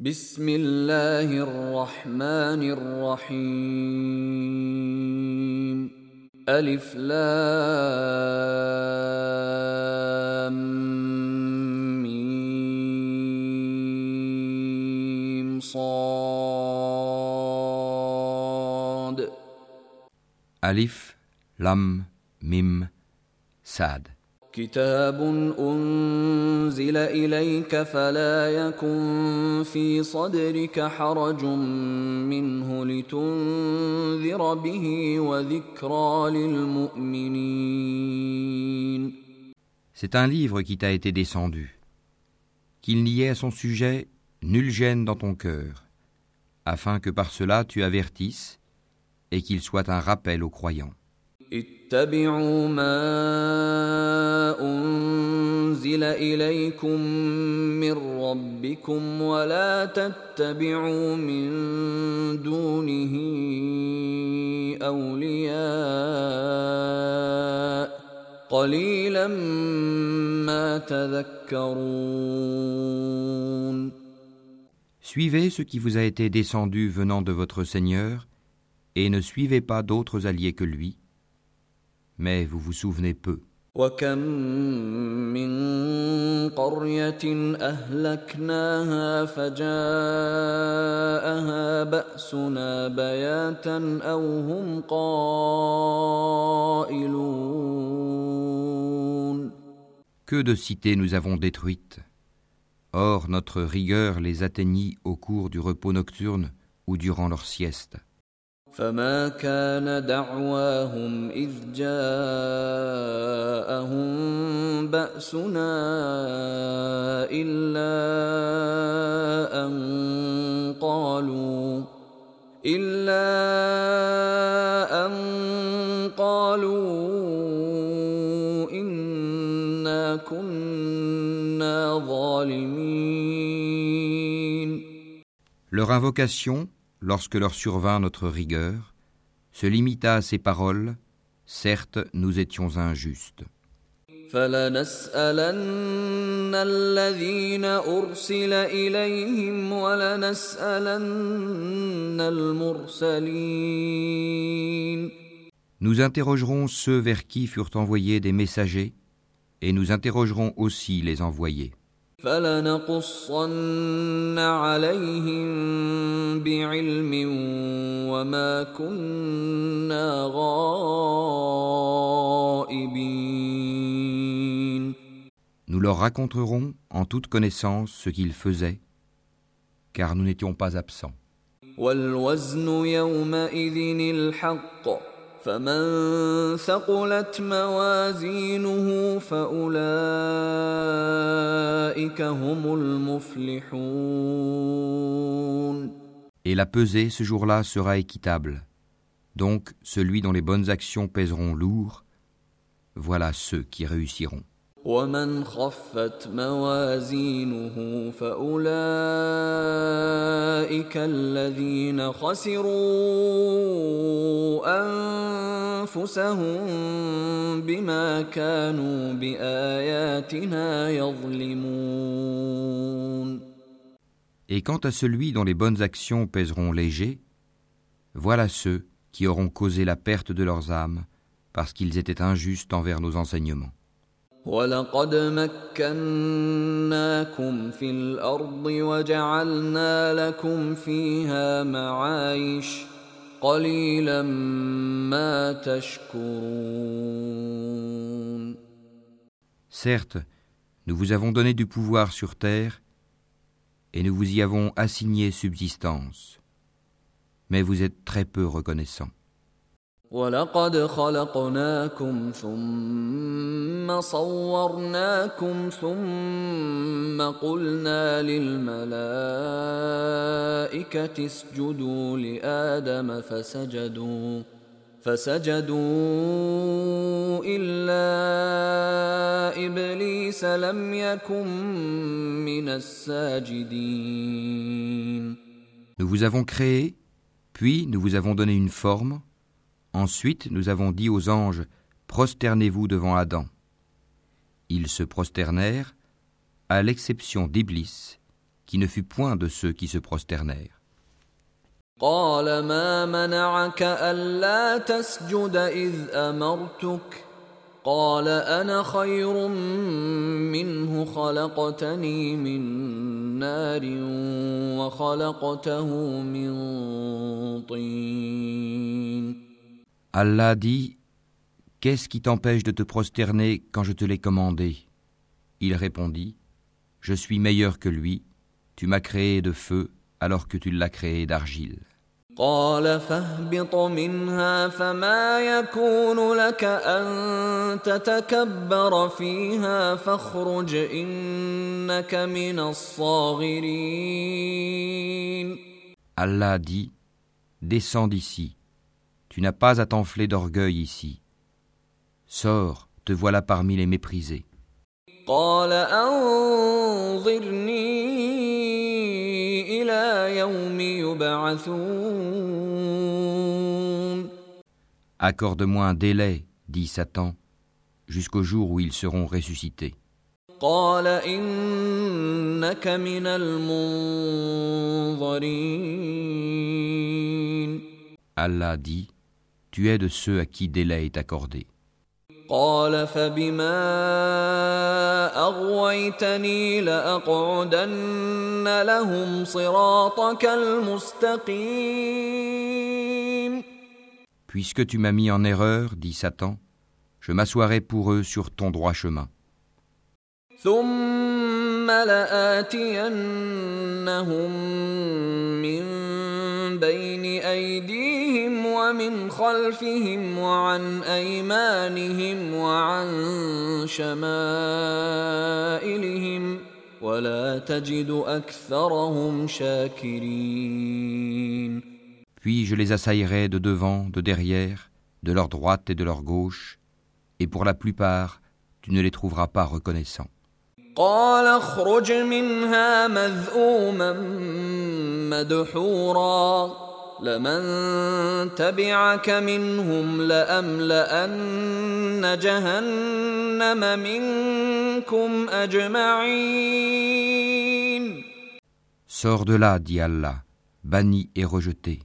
بسم الله الرحمن الرحيم ألف لام ميم صاد Alif, Lam, Mim, Sad. كتاب أنزل إليك فلا يكن في صدرك حرج منه لتنذر به وذكرى للمؤمنين C'est un livre qui t'a été descendu. Qu'il n'y ait à son sujet nulle gêne dans ton cœur, afin que par cela tu avertisses et qu'il soit un rappel aux croyants. اتبعوا ما أنزل إليكم من ربكم ولا تتبعوا من دونه أولياء قليلا ما تذكرون Suivez ce qui vous a été descendu venant de votre Seigneur, et ne suivez pas d'autres alliés que lui, mais vous vous souvenez peu. وكم من قرية أهلكناها فجاءها بأسنا بياتا أو هم قائلون Que de cités nous avons détruites. Or notre rigueur les atteignit au cours du repos nocturne ou durant leur sieste. فما كان دعواهم اذ جاءهم باسنا الا ان قالوا الا ان قالوا انا كنا ظالمين. Leur invocation lorsque leur survint notre rigueur, se limita à ces paroles, certes nous étions injustes. Nous interrogerons ceux vers qui furent envoyés des messagers, et nous interrogerons aussi les envoyés. فلنقصن عليهم بعلم وما كنا غائبين Nous leur raconterons en toute connaissance ce qu'ils faisaient, car nous n'étions pas absents. والوزن يومئذ الحق فمن ثقلت موازينه فأولئك هم المفلحون Et la pesée ce jour-là sera équitable. Donc celui dont les bonnes actions pèseront lourd, voilà ceux qui réussiront. ومن خفت موازينه فأولئك الذين خسروا أنفسهم بما كانوا بآياتنا يظلمون Et quant à celui dont les bonnes actions pèseront léger, voilà ceux qui auront causé la perte de leurs âmes parce qu'ils étaient injustes envers nos enseignements. ولقد مكناكم في الأرض وجعلنا لكم فيها معايش قليلا ما تشكرون Certes, nous vous avons donné du pouvoir sur terre et nous vous y avons assigné subsistance, mais vous êtes très peu reconnaissants. ولقد خلقناكم ثم صورناكم ثم قلنا للملائكة اسجدوا لآدم فسجدوا فسجدوا إلا إبليس لم يكن من الساجدين. Nous vous avons créé, puis nous vous avons donné une forme, ensuite nous avons dit aux anges, Prosternez-vous devant Adam. Ils se prosternèrent, à l'exception d'Iblis, qui ne fut point de ceux qui se prosternèrent. قال ما منعك ألا تسجد إذ أمرتك قال أنا خير منه خلقتني من نار وخلقته من طين Allah dit Qu'est-ce qui t'empêche de te prosterner quand je te l'ai commandé Il répondit Je suis meilleur que lui, tu m'as créé de feu alors que tu l'as créé d'argile. قال فاهبط منها فما يكون لك أن تتكبر فيها فاخرج إنك من الصاغرين Allah dit Descends d'ici, Tu n'as pas à t'enfler d'orgueil ici. Sors, te voilà parmi les méprisés. Accorde-moi un délai, dit Satan, jusqu'au jour où ils seront ressuscités. Allah dit Tu es de ceux à qui délai est accordé. قال فبما أغويتني لأقعدن لهم صراطك المستقيم Puisque tu m'as mis en erreur, dit Satan, je m'assoirai pour eux sur ton droit chemin. ثم لآتينهم من بين أيديهم ومن خلفهم وعن أيمانهم وعن شمائلهم ولا تجد أكثرهم شاكرين Puis je les assaillerai de devant, de derrière, de leur droite et de leur gauche, et pour la plupart, tu ne les trouveras pas reconnaissants. قال اخرج منها مذءوما مدحورا لمن تبعك منهم لأملأن جهنم منكم أجمعين Sors de là, dit Allah, banni et rejeté.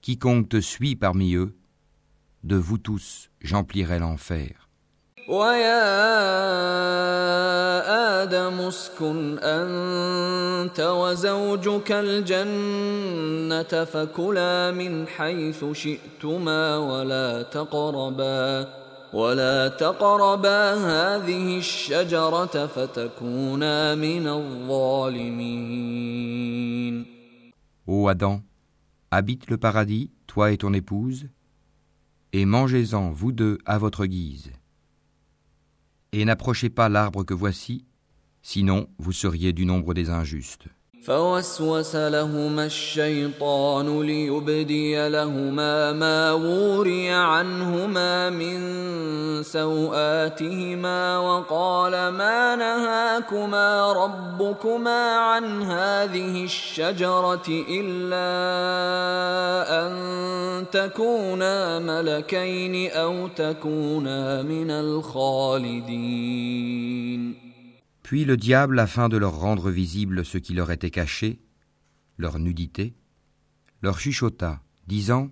Quiconque te suit parmi eux, de vous tous, j'emplirai l'enfer. ويا آدم اسكن أنت وزوجك الجنة فكلا من حيث شئتما ولا تقربا ولا تقربا هذه الشجرة فتكونا من الظالمين Ô Adam, habite le paradis, toi et ton épouse, et mangez-en, vous deux, à votre guise. Et n'approchez pas l'arbre que voici, sinon vous seriez du nombre des injustes. فوسوس لهما الشيطان ليبدي لهما ما وري عنهما من سوآتهما وقال ما نهاكما ربكما عن هذه الشجرة إلا أن تكونا ملكين أو تكونا من الخالدين. Puis le diable, afin de leur rendre visible ce qui leur était caché, leur nudité, leur chuchota, disant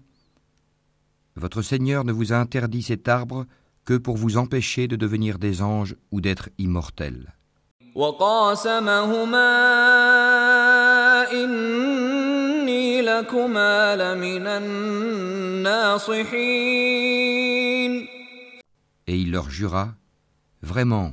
Votre Seigneur ne vous a interdit cet arbre que pour vous empêcher de devenir des anges ou d'être immortels. Et il leur jura Vraiment,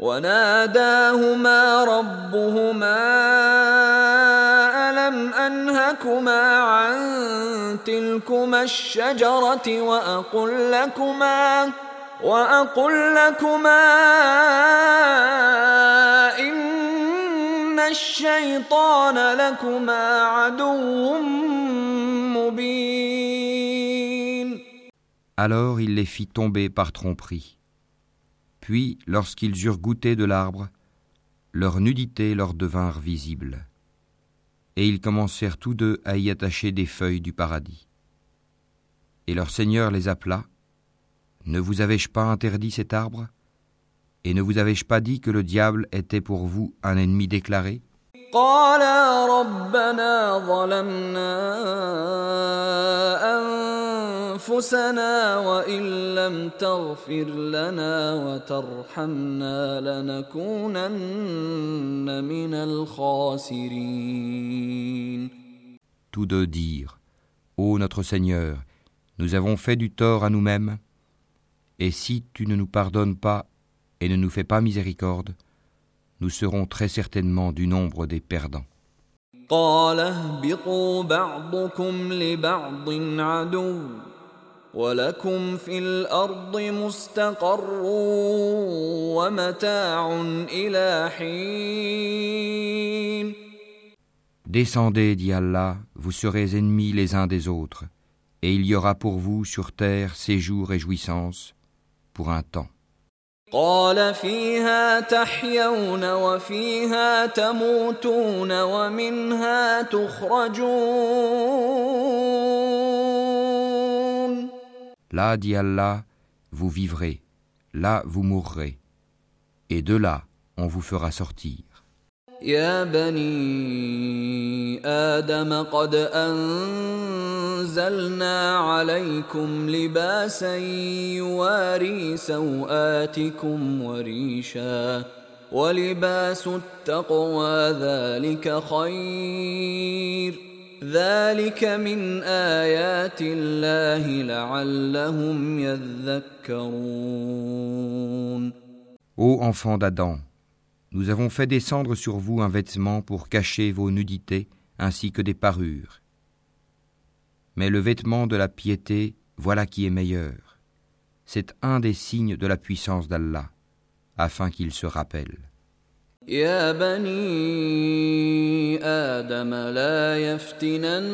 وناداهما ربهما ألم أنهكما عن تلكما الشجرة وأقل لكما وأقل لكما إن الشيطان لكما عدو مبين Alors il les fit tomber par tromperie. Puis, lorsqu'ils eurent goûté de l'arbre, leur nudité leur devinrent visible. Et ils commencèrent tous deux à y attacher des feuilles du paradis. Et leur Seigneur les appela. Ne vous avais-je pas interdit cet arbre? Et ne vous avais-je pas dit que le diable était pour vous un ennemi déclaré? Tous deux dirent Ô notre Seigneur, nous avons fait du tort à nous-mêmes, et si tu ne nous pardonnes pas et ne nous fais pas miséricorde, nous serons très certainement du nombre des perdants. Descendez, dit Allah, vous serez ennemis les uns des autres, et il y aura pour vous sur terre séjour et jouissance pour un temps. Là, dit Allah, vous vivrez, là vous mourrez, et de là on vous fera sortir. يا بني آدم قد أنزلنا عليكم لباسا يواري سوآتكم وريشا ولباس التقوى ذلك خير ذلك من آيات الله لعلهم يذكرون Ô enfant d'Adam, Nous avons fait descendre sur vous un vêtement pour cacher vos nudités ainsi que des parures. Mais le vêtement de la piété, voilà qui est meilleur. C'est un des signes de la puissance d'Allah, afin qu'il se rappelle. يا بني آدم لا يفتننكم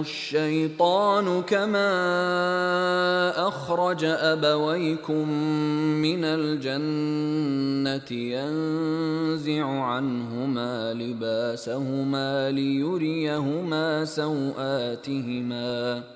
الشيطان كما أخرج أبويكم من الجنة ينزع عنهما لباسهما ليريهما سوآتهما ۖ.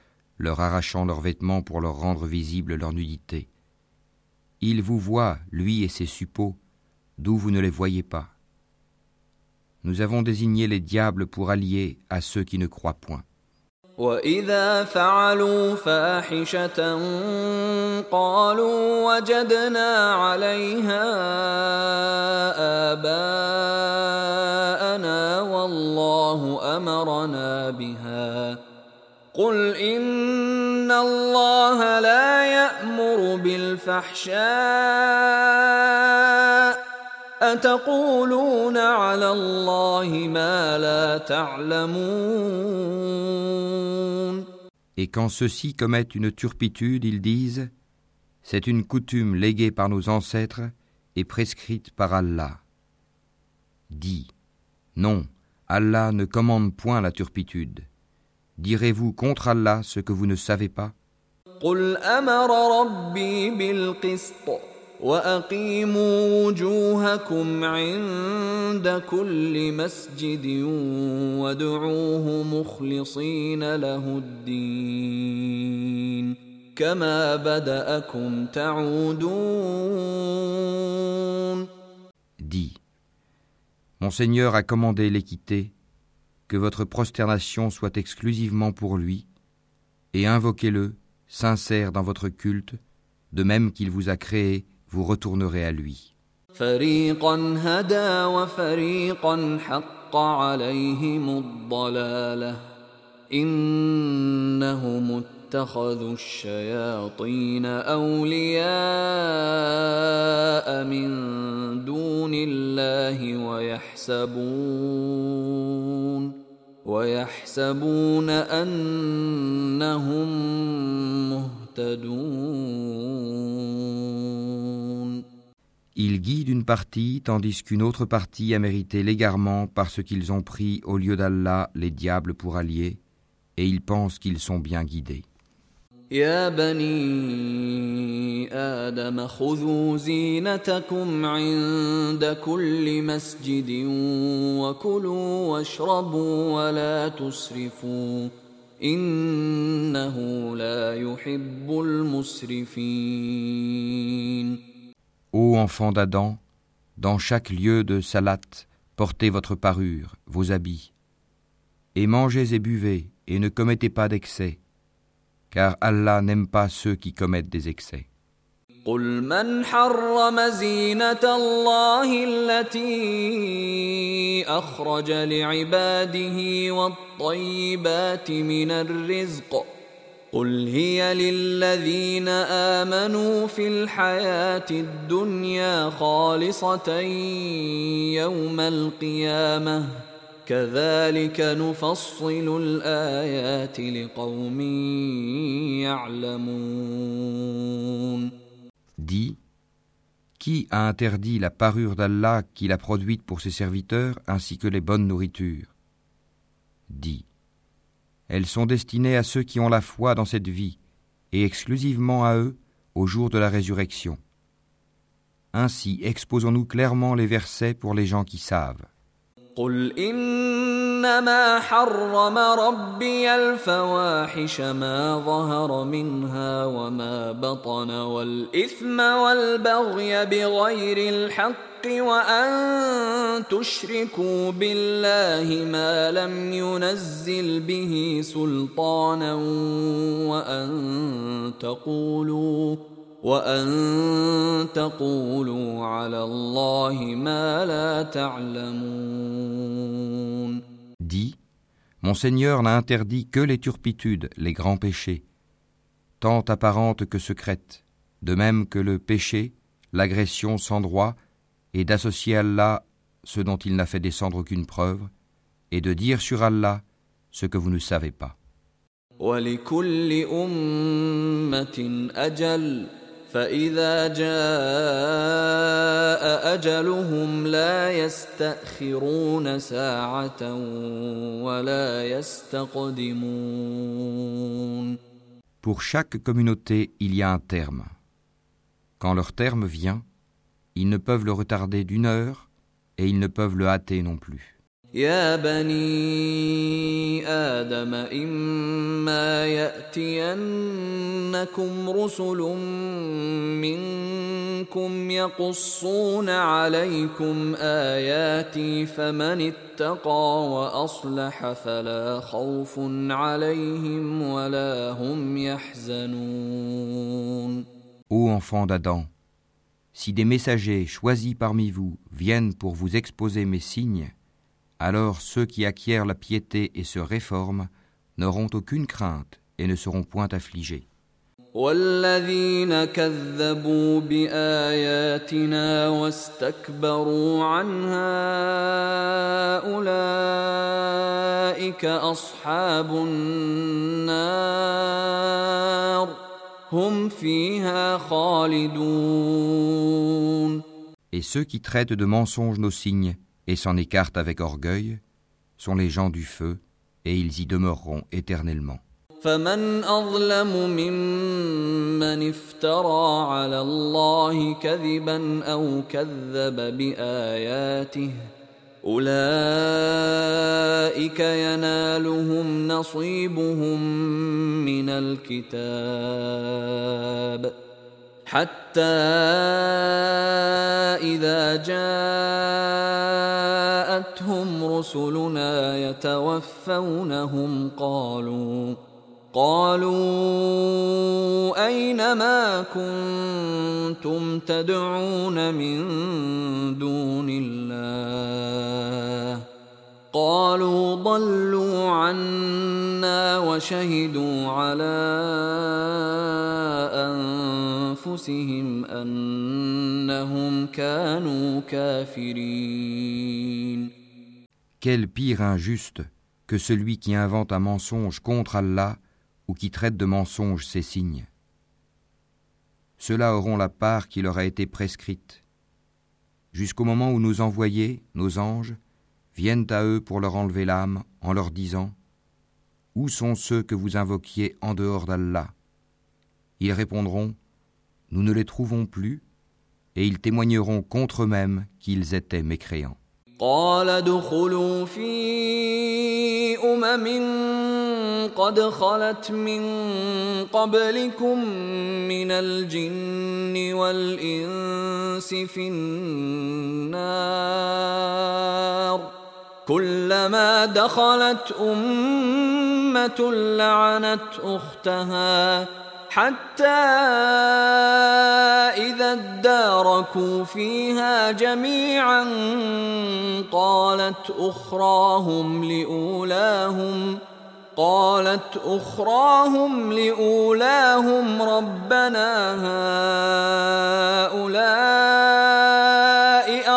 leur arrachant leurs vêtements pour leur rendre visible leur nudité. Il vous voit, lui et ses suppôts, d'où vous ne les voyez pas. Nous avons désigné les diables pour alliés à ceux qui ne croient point. قل إن الله لا يأمر بالفحشاء أتقولون على الله ما لا تعلمون Et quand ceux-ci commettent une turpitude, ils disent C'est une coutume léguée par nos ancêtres et prescrite par Allah. Dis Non, Allah ne commande point la turpitude. Direz-vous contre Allah ce que vous ne savez pas قل أمر ربي بالقسط وأقيموا وجوهكم عند كل مسجد وادعوه مخلصين له الدين كما بدأكم تعودون Dis, Mon Seigneur a commandé l'équité que votre prosternation soit exclusivement pour lui, et invoquez-le, sincère dans votre culte, de même qu'il vous a créé, vous retournerez à lui. اتخذوا الشياطين اولياء من دون الله ويحسبون ويحسبون انهم مهتدون Ils guident une partie tandis qu'une autre partie a mérité l'égarement parce qu'ils ont pris au lieu d'Allah les diables pour alliés et ils pensent qu'ils sont bien guidés. يا بني آدم خذوا زينتكم عند كل مسجد وكلوا واشربوا ولا تسرفوا إنه لا يحب المسرفين Ô enfants d'Adam, dans chaque lieu de salat, portez votre parure, vos habits, et mangez et buvez, et ne commettez pas d'excès, car Allah n'aime pas ceux qui commettent des excès. قل من حرم زينة الله التي أخرج لعباده والطيبات من الرزق قل هي للذين آمنوا في الحياة الدنيا خالصة يوم القيامة كذلك نفصل الآيات لقوم يعلمون Dis, qui a interdit la parure d'Allah qu'il a produite pour ses serviteurs ainsi que les bonnes nourritures Dis, elles sont destinées à ceux qui ont la foi dans cette vie et exclusivement à eux au jour de la résurrection. Ainsi exposons-nous clairement les versets pour les gens qui savent. قل إنما حرم ربي الفواحش ما ظهر منها وما بطن والإثم والبغي بغير الحق وأن تشركوا بالله ما لم ينزل به سلطانا وأن تقولوا وأن تقولوا على الله ما لا تعلمون Dis, Mon Seigneur n'a interdit que les turpitudes, les grands péchés, tant apparentes que secrètes, de même que le péché, l'agression sans droit, et d'associer Allah ce dont il n'a fait descendre aucune preuve, et de dire sur Allah ce que vous ne savez pas. ولكل أمة أجل فإذا جاء أجلهم لا يستأخرون ساعة ولا يستقدمون Pour chaque communauté, il y a un terme. Quand leur terme vient, ils ne peuvent le retarder d'une heure et ils ne peuvent le hâter non plus. يا بني آدم إما يأتينكم رسل منكم يقصون عليكم آياتي فمن اتقى وأصلح فلا خوف عليهم ولا هم يحزنون Ô enfants d'Adam, si des messagers choisis parmi vous viennent pour vous exposer mes signes, alors ceux qui acquièrent la piété et se réforment n'auront aucune crainte et ne seront point affligés. Et ceux qui traitent de mensonges nos signes et s'en écartent avec orgueil sont les gens du feu, et ils y demeureront éternellement. فمن أظلم ممن افترى على الله كذبا أو كذب بآياته أولئك ينالهم نصيبهم من الكتاب حتى إذا جاءتهم رسلنا يتوفونهم قالوا قالوا أين ما كنتم تدعون من دون الله؟ قالوا ضلوا عنا وشهدوا على أنفسهم أنهم كانوا كافرين. Quel pire injuste que celui qui invente un mensonge contre Allah ou qui traite de mensonge ses signes. Ceux-là auront la part qui leur a été prescrite, jusqu'au moment où nos envoyés, nos anges, viennent à eux pour leur enlever l'âme en leur disant Où sont ceux que vous invoquiez en dehors d'Allah? Ils répondront Nous ne les trouvons plus, et ils témoigneront contre eux-mêmes qu'ils étaient mécréants. قال ادخلوا في أمم قد خلت من قبلكم من الجن والإنس في النار. كلما دخلت أمة لعنت أختها. حتى إذا اداركوا فيها جميعا قالت أخراهم لأولاهم قالت أخراهم لأولاهم ربنا هؤلاء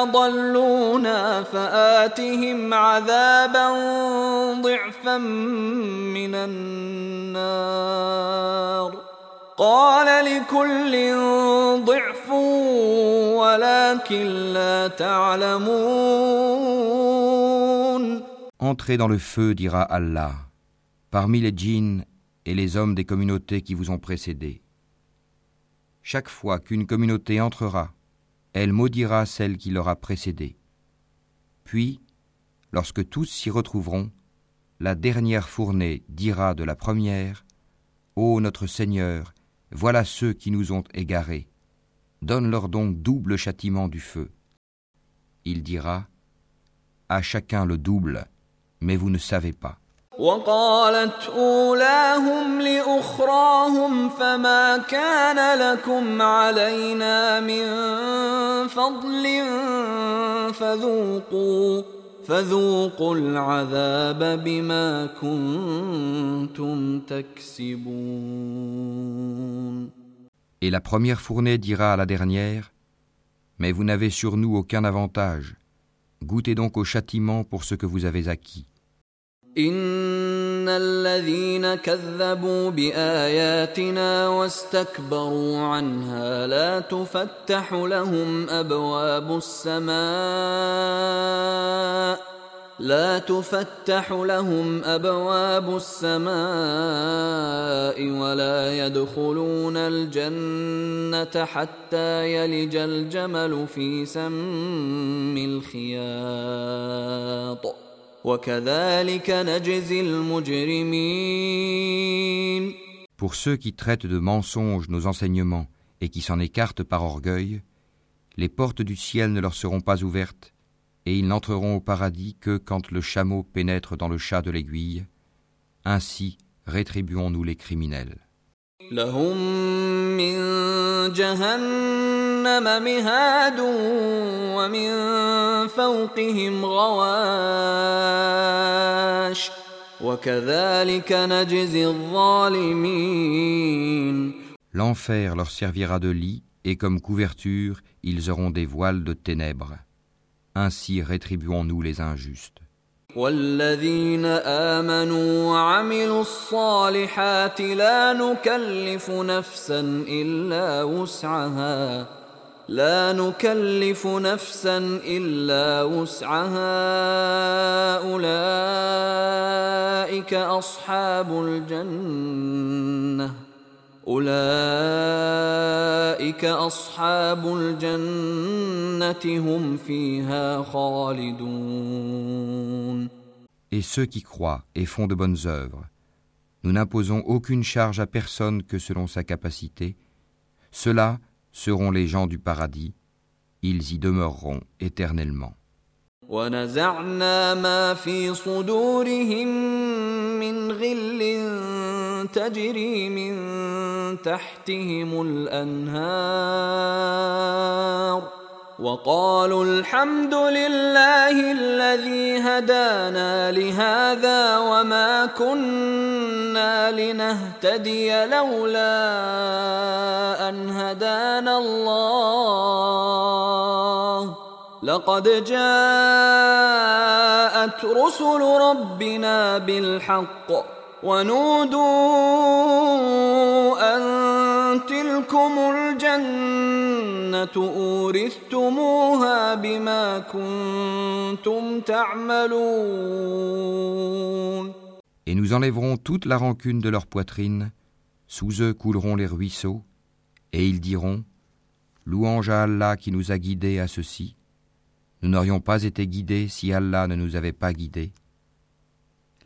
أضلونا فآتهم عذابا ضعفا من النار. قال لكل ضعف ولكن لا تعلمون Entrez dans le feu, dira Allah, parmi les djinns et les hommes des communautés qui vous ont précédés. Chaque fois qu'une communauté entrera, elle maudira celle qui l'aura précédée. Puis, lorsque tous s'y retrouveront, la dernière fournée dira de la première Ô notre Seigneur, voilà ceux qui nous ont égarés. Donne-leur donc double châtiment du feu. Il dira À chacun le double, mais vous ne savez pas. وقالت أولاهم لأخراهم فما كان لكم علينا من فضل فذوقوا فذوقوا العذاب بما كنتم تكسبون Et la première fournée dira à la dernière Mais vous n'avez sur nous aucun avantage. Goûtez donc au châtiment pour ce que vous avez acquis. ان الذين كذبوا باياتنا واستكبروا عنها لا تفتح لهم ابواب السماء لا تفتح لهم ابواب السماء ولا يدخلون الجنه حتى يلج الجمل في سم الخياط Pour ceux qui traitent de mensonges nos enseignements et qui s'en écartent par orgueil, les portes du ciel ne leur seront pas ouvertes, et ils n'entreront au paradis que quand le chameau pénètre dans le chat de l'aiguille. Ainsi rétribuons-nous les criminels. L'enfer leur servira de lit et comme couverture ils auront des voiles de ténèbres. Ainsi rétribuons-nous les injustes. والذين آمنوا وعملوا الصالحات لا نكلف نفسا إلا وسعها. لا نكلف نفسا إلا وسعها. أولئك أصحاب الجنة. أولئك أصحاب الجنة هم فيها خالدون Et ceux qui croient et font de bonnes œuvres, nous n'imposons aucune charge à personne que selon sa capacité. Ceux-là seront les gens du paradis, ils y demeureront éternellement. ونزعنا ما في صدورهم من غل تجري من تحتهم الأنهار وقالوا الحمد لله الذي هدانا لهذا وما كنا لنهتدي لولا أن هدانا الله. لقد جاءت رسل ربنا بالحق ونودوا ان تلكم الجنه اورثتموها بما كنتم تعملون Et nous enlèverons toute la rancune de leur poitrine, sous eux couleront les ruisseaux, et ils diront Louange à Allah qui nous a guidés à ceci. Nous n'aurions pas été guidés si Allah ne nous avait pas guidés.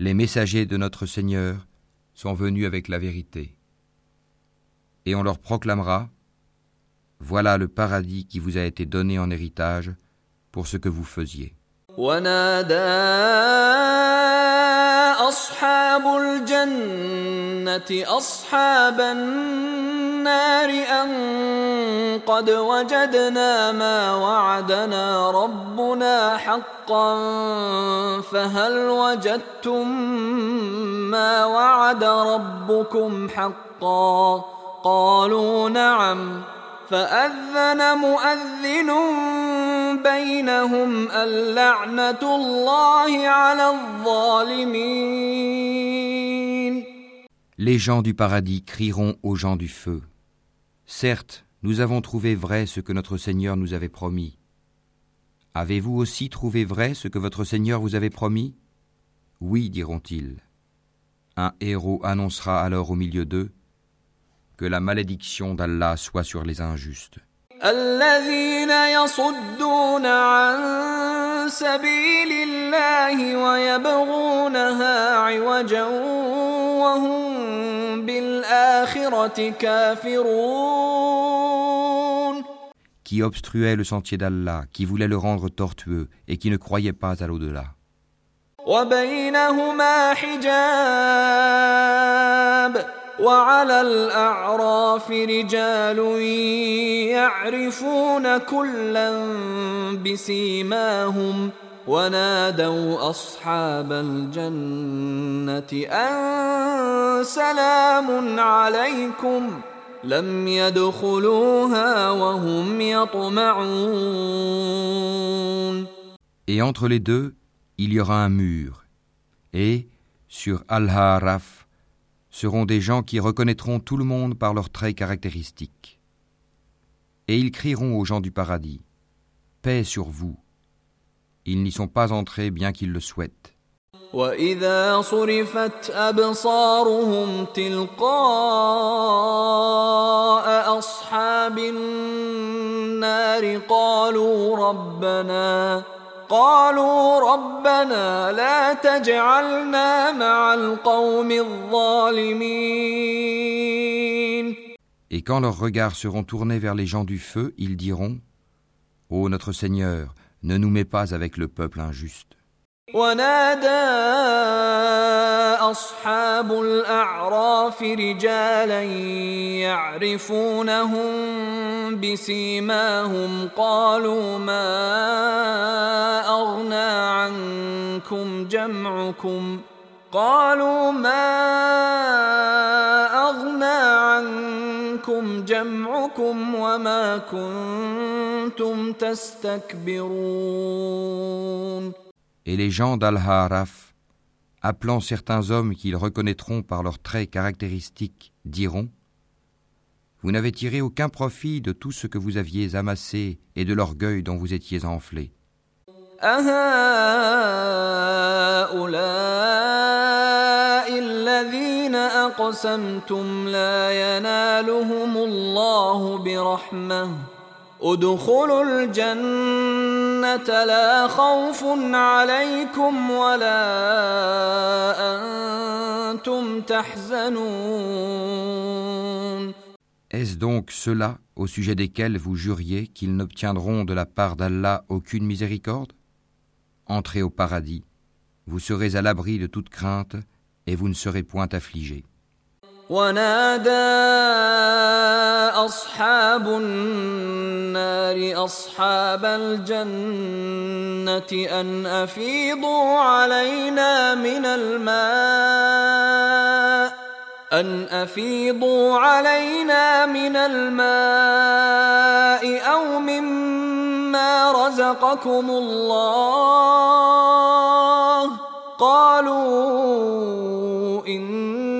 Les messagers de notre Seigneur sont venus avec la vérité. Et on leur proclamera Voilà le paradis qui vous a été donné en héritage pour ce que vous faisiez. أصحاب الجنة أصحاب النار أن قد وجدنا ما وعدنا ربنا حقا فهل وجدتم ما وعد ربكم حقا؟ قالوا نعم. فأذن مؤذن بينهم اللعنة الله على الظالمين Les gens du paradis crieront aux gens du feu. Certes, nous avons trouvé vrai ce que notre Seigneur nous avait promis. Avez-vous aussi trouvé vrai ce que votre Seigneur vous avait promis Oui, diront-ils. Un héros annoncera alors au milieu d'eux que la malédiction d'Allah soit sur les injustes. الذين يصدون عن سبيل الله ويبغونها عوجا وهم بالآخرة كافرون Qui obstruait le sentier d'Allah, qui voulait le rendre tortueux et qui ne croyait pas à l'au-delà. وبينهما حجاب وعلى الأعراف رجال يعرفون كلا بسيماهم ونادوا أصحاب الجنة أن سلام عليكم لم يدخلوها وهم يطمعون Et entre les deux, il y aura un mur. Et, sur Al-Haraf, seront des gens qui reconnaîtront tout le monde par leurs traits caractéristiques. Et ils crieront aux gens du paradis Paix sur vous. Ils n'y sont pas entrés bien qu'ils le souhaitent. وإذا صرفت أبصارهم تلقاء أصحاب النار قالوا ربنا قالوا ربنا لا تجعلنا مع القوم الظالمين Et quand leurs regards seront tournés vers les gens du feu, ils diront Ô notre Seigneur, ne nous mets pas avec le peuple injuste. ونادى أصحاب الأعراف رجالا يعرفونهم بسيماهم قالوا ما أغنى عنكم جمعكم قالوا ما أغنى عنكم جمعكم وما كنتم تستكبرون Et les gens d'Al-Haraf, appelant certains hommes qu'ils reconnaîtront par leurs traits caractéristiques, diront Vous n'avez tiré aucun profit de tout ce que vous aviez amassé et de l'orgueil dont vous étiez enflés. أهؤلاء الذين أقسمتم لا ينالهم الله برحمة ادخلوا الجنة لا خوف عليكم ولا أنتم تحزنون Est-ce donc ceux-là au sujet desquels vous juriez qu'ils n'obtiendront de la part d'Allah aucune miséricorde Entrez au paradis, vous serez à l'abri de toute crainte et vous ne serez point affligés. ونادى أصحاب النار أصحاب الجنة أن أفيضوا علينا من الماء أن أفيضوا علينا من الماء أو مما رزقكم الله. قالوا إن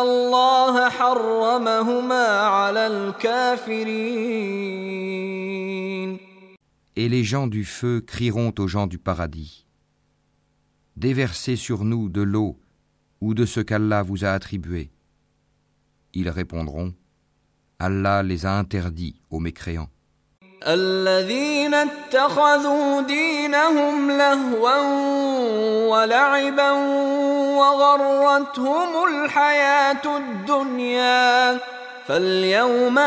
الله حرمهما على الكافرين Et les gens du feu crieront aux gens du paradis. Déversez sur nous de l'eau ou de ce qu'Allah vous a attribué. Ils répondront Allah les a interdits aux mécréants. الذين اتخذوا دينهم لهوا ولعبا وغرتهم الحياة الدنيا فاليوم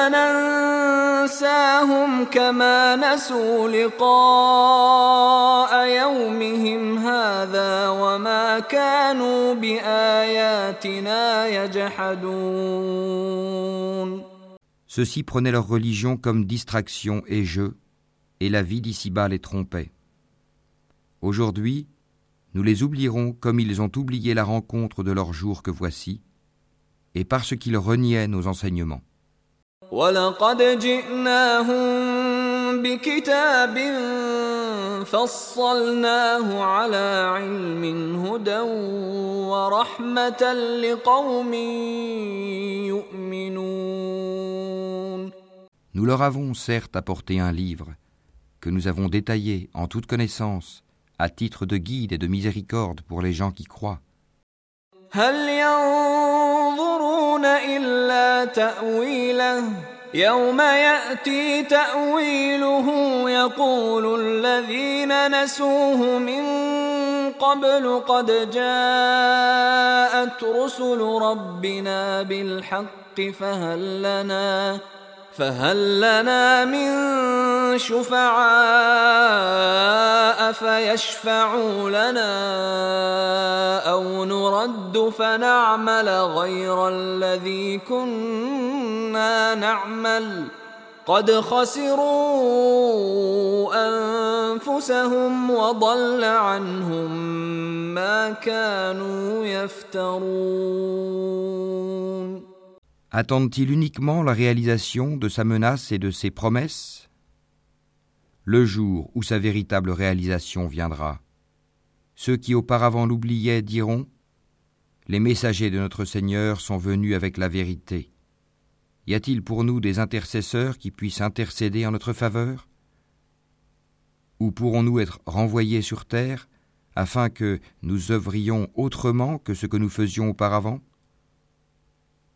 ننساهم كما نسوا لقاء يومهم هذا وما كانوا بآياتنا يجحدون Ceux-ci prenaient leur religion comme distraction et jeu, et la vie d'ici-bas les trompait. Aujourd'hui, nous les oublierons comme ils ont oublié la rencontre de leur jour que voici, et parce qu'ils reniaient nos enseignements. ولقد جئناهم بكتاب فصلناه على علم هدى ورحمة لقوم يؤمنون Nous leur avons certes apporté un livre que nous avons détaillé en toute connaissance à titre de guide et de miséricorde pour les gens qui croient. هل ينظرون إلا تأويله يوم يأتي تأويله يقول الذين نسوه من قبل قد جاءت رسل ربنا بالحق فهل لنا فهل لنا من شفعاء فيشفعوا لنا أو نرد فنعمل غير الذي كنا نعمل؟ قد خسروا أنفسهم وضل عنهم ما كانوا يفترون. Attendent-ils uniquement la réalisation de sa menace et de ses promesses? Le jour où sa véritable réalisation viendra, ceux qui auparavant l'oubliaient diront Les messagers de notre Seigneur sont venus avec la vérité. Y a-t-il pour nous des intercesseurs qui puissent intercéder en notre faveur? Ou pourrons-nous être renvoyés sur terre afin que nous œuvrions autrement que ce que nous faisions auparavant?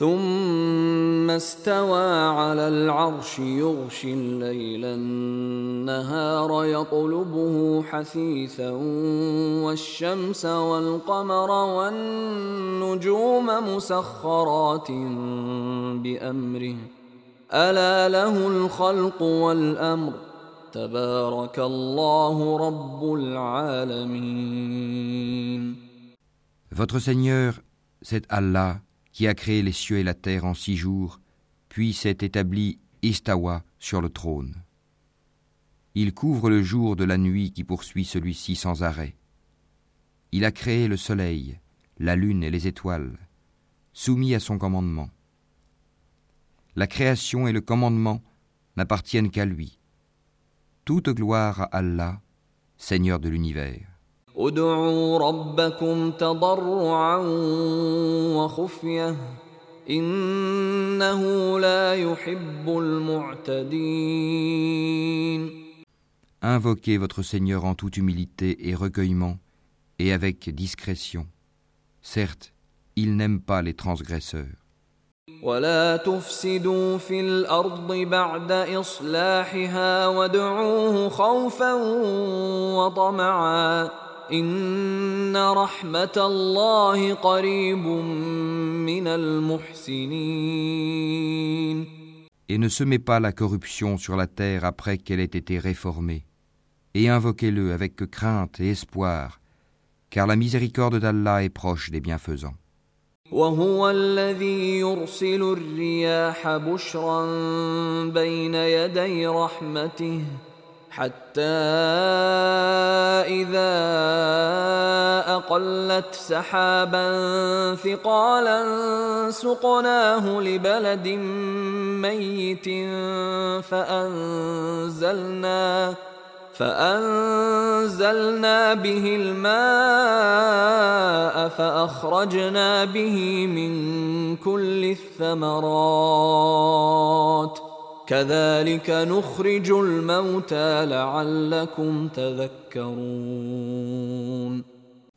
ثم استوى على العرش يغشي الليل النهار يطلبه حثيثا والشمس والقمر والنجوم مسخرات بأمره. ألا له الخلق والأمر. تبارك الله رب العالمين. Votre Seigneur, c'est Allah qui a créé les cieux et la terre en six jours, puis s'est établi Istawa sur le trône. Il couvre le jour de la nuit qui poursuit celui-ci sans arrêt. Il a créé le soleil, la lune et les étoiles, soumis à son commandement. La création et le commandement n'appartiennent qu'à lui. Toute gloire à Allah, Seigneur de l'univers. ادعوا ربكم تضرعا وخفيه انه لا يحب المعتدين Invoquez votre Seigneur en toute humilité et recueillement, et avec discrétion. Certes, il n'aime pas les transgresseurs. ولا تفسدوا في الأرض بعد إصلاحها وادعوه خوفا وطمعا إن رحمة الله قريب من المحسنين Et ne semez pas la corruption sur la terre après qu'elle ait été réformée, et invoquez-le avec crainte et espoir, car la miséricorde d'Allah est proche des bienfaisants. وهو الذي يرسل الرياح بشرا بين يدي رحمته حتى إذا أقلت سحابا ثقالا سقناه لبلد ميت فأنزلنا فأنزلنا به الماء فأخرجنا به من كل الثمرات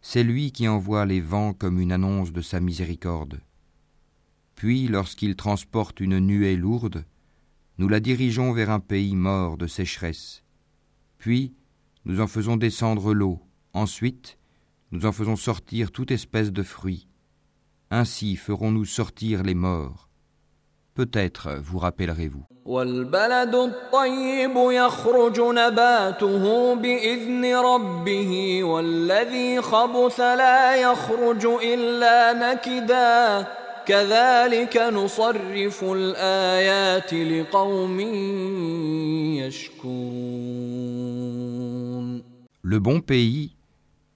C'est lui qui envoie les vents comme une annonce de sa miséricorde. Puis, lorsqu'il transporte une nuée lourde, nous la dirigeons vers un pays mort de sécheresse. Puis, nous en faisons descendre l'eau. Ensuite, nous en faisons sortir toute espèce de fruits. Ainsi ferons-nous sortir les morts. Peut-être vous rappellerez-vous. والبلد الطيب يخرج نباته بإذن ربه والذي خبث لا يخرج إلا نكدا كذلك نصرف الآيات لقوم يشكرون Le bon pays,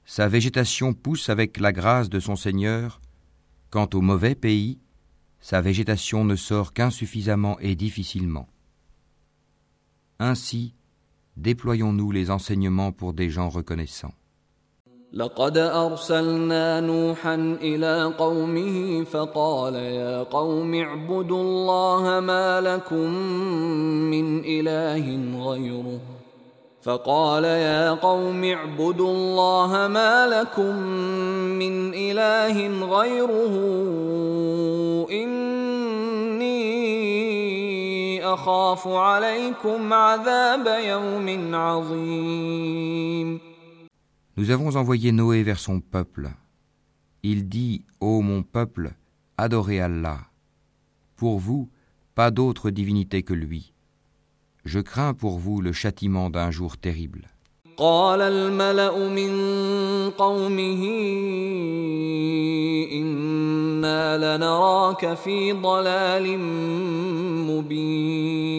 sa végétation pousse avec la grâce de son Seigneur. Quant au mauvais pays, sa végétation ne sort qu'insuffisamment et difficilement. Ainsi, déployons-nous les enseignements pour des gens reconnaissants. لقد أرسلنا نوحا إلى قومه فقال يا قوم اعبدوا الله ما لكم من إله غيره فقال يا قوم اعبدوا الله ما لكم من إله غيره إني أخاف عليكم عذاب يوم عظيم Nous avons envoyé Noé vers son peuple. Il dit Ô mon peuple, adorez Allah. Pour vous, pas d'autre divinité que lui. Je crains pour vous le châtiment d'un jour terrible. قال الملأ من قومه إنا لنراك في ضلال مبين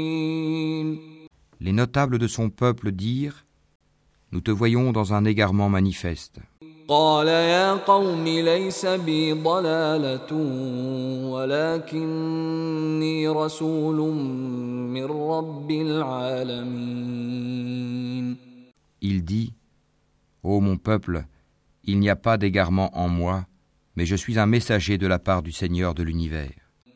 Les notables de son peuple dirent Nous te voyons dans un égarement manifeste. قال يا قوم ليس بي ضلالة ولكني رسول من رب العالمين Il dit Ô mon peuple, il n'y a pas d'égarement en moi, mais je suis un messager de la part du Seigneur de l'univers.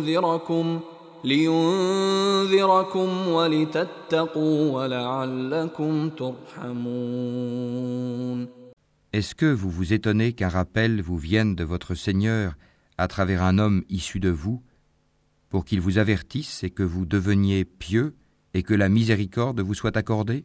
لينذركم لينذركم ولتتقوا ولعلكم ترحمون Est-ce que vous vous étonnez qu'un rappel vous vienne de votre Seigneur à travers un homme issu de vous, pour qu'il vous avertisse et que vous deveniez pieux et que la miséricorde vous soit accordée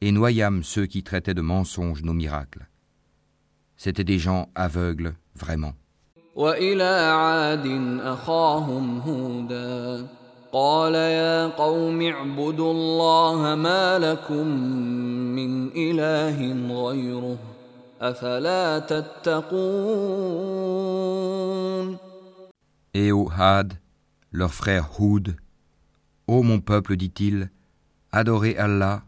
et noyâmes ceux qui traitaient de mensonges nos miracles. C'étaient des gens aveugles, vraiment. وإلى عاد أخاهم هودا قال يا قوم اعبدوا الله ما لكم من إله غيره أفلا تتقون Et au Had, leur frère Houd, Ô mon peuple, dit-il, adorez Allah,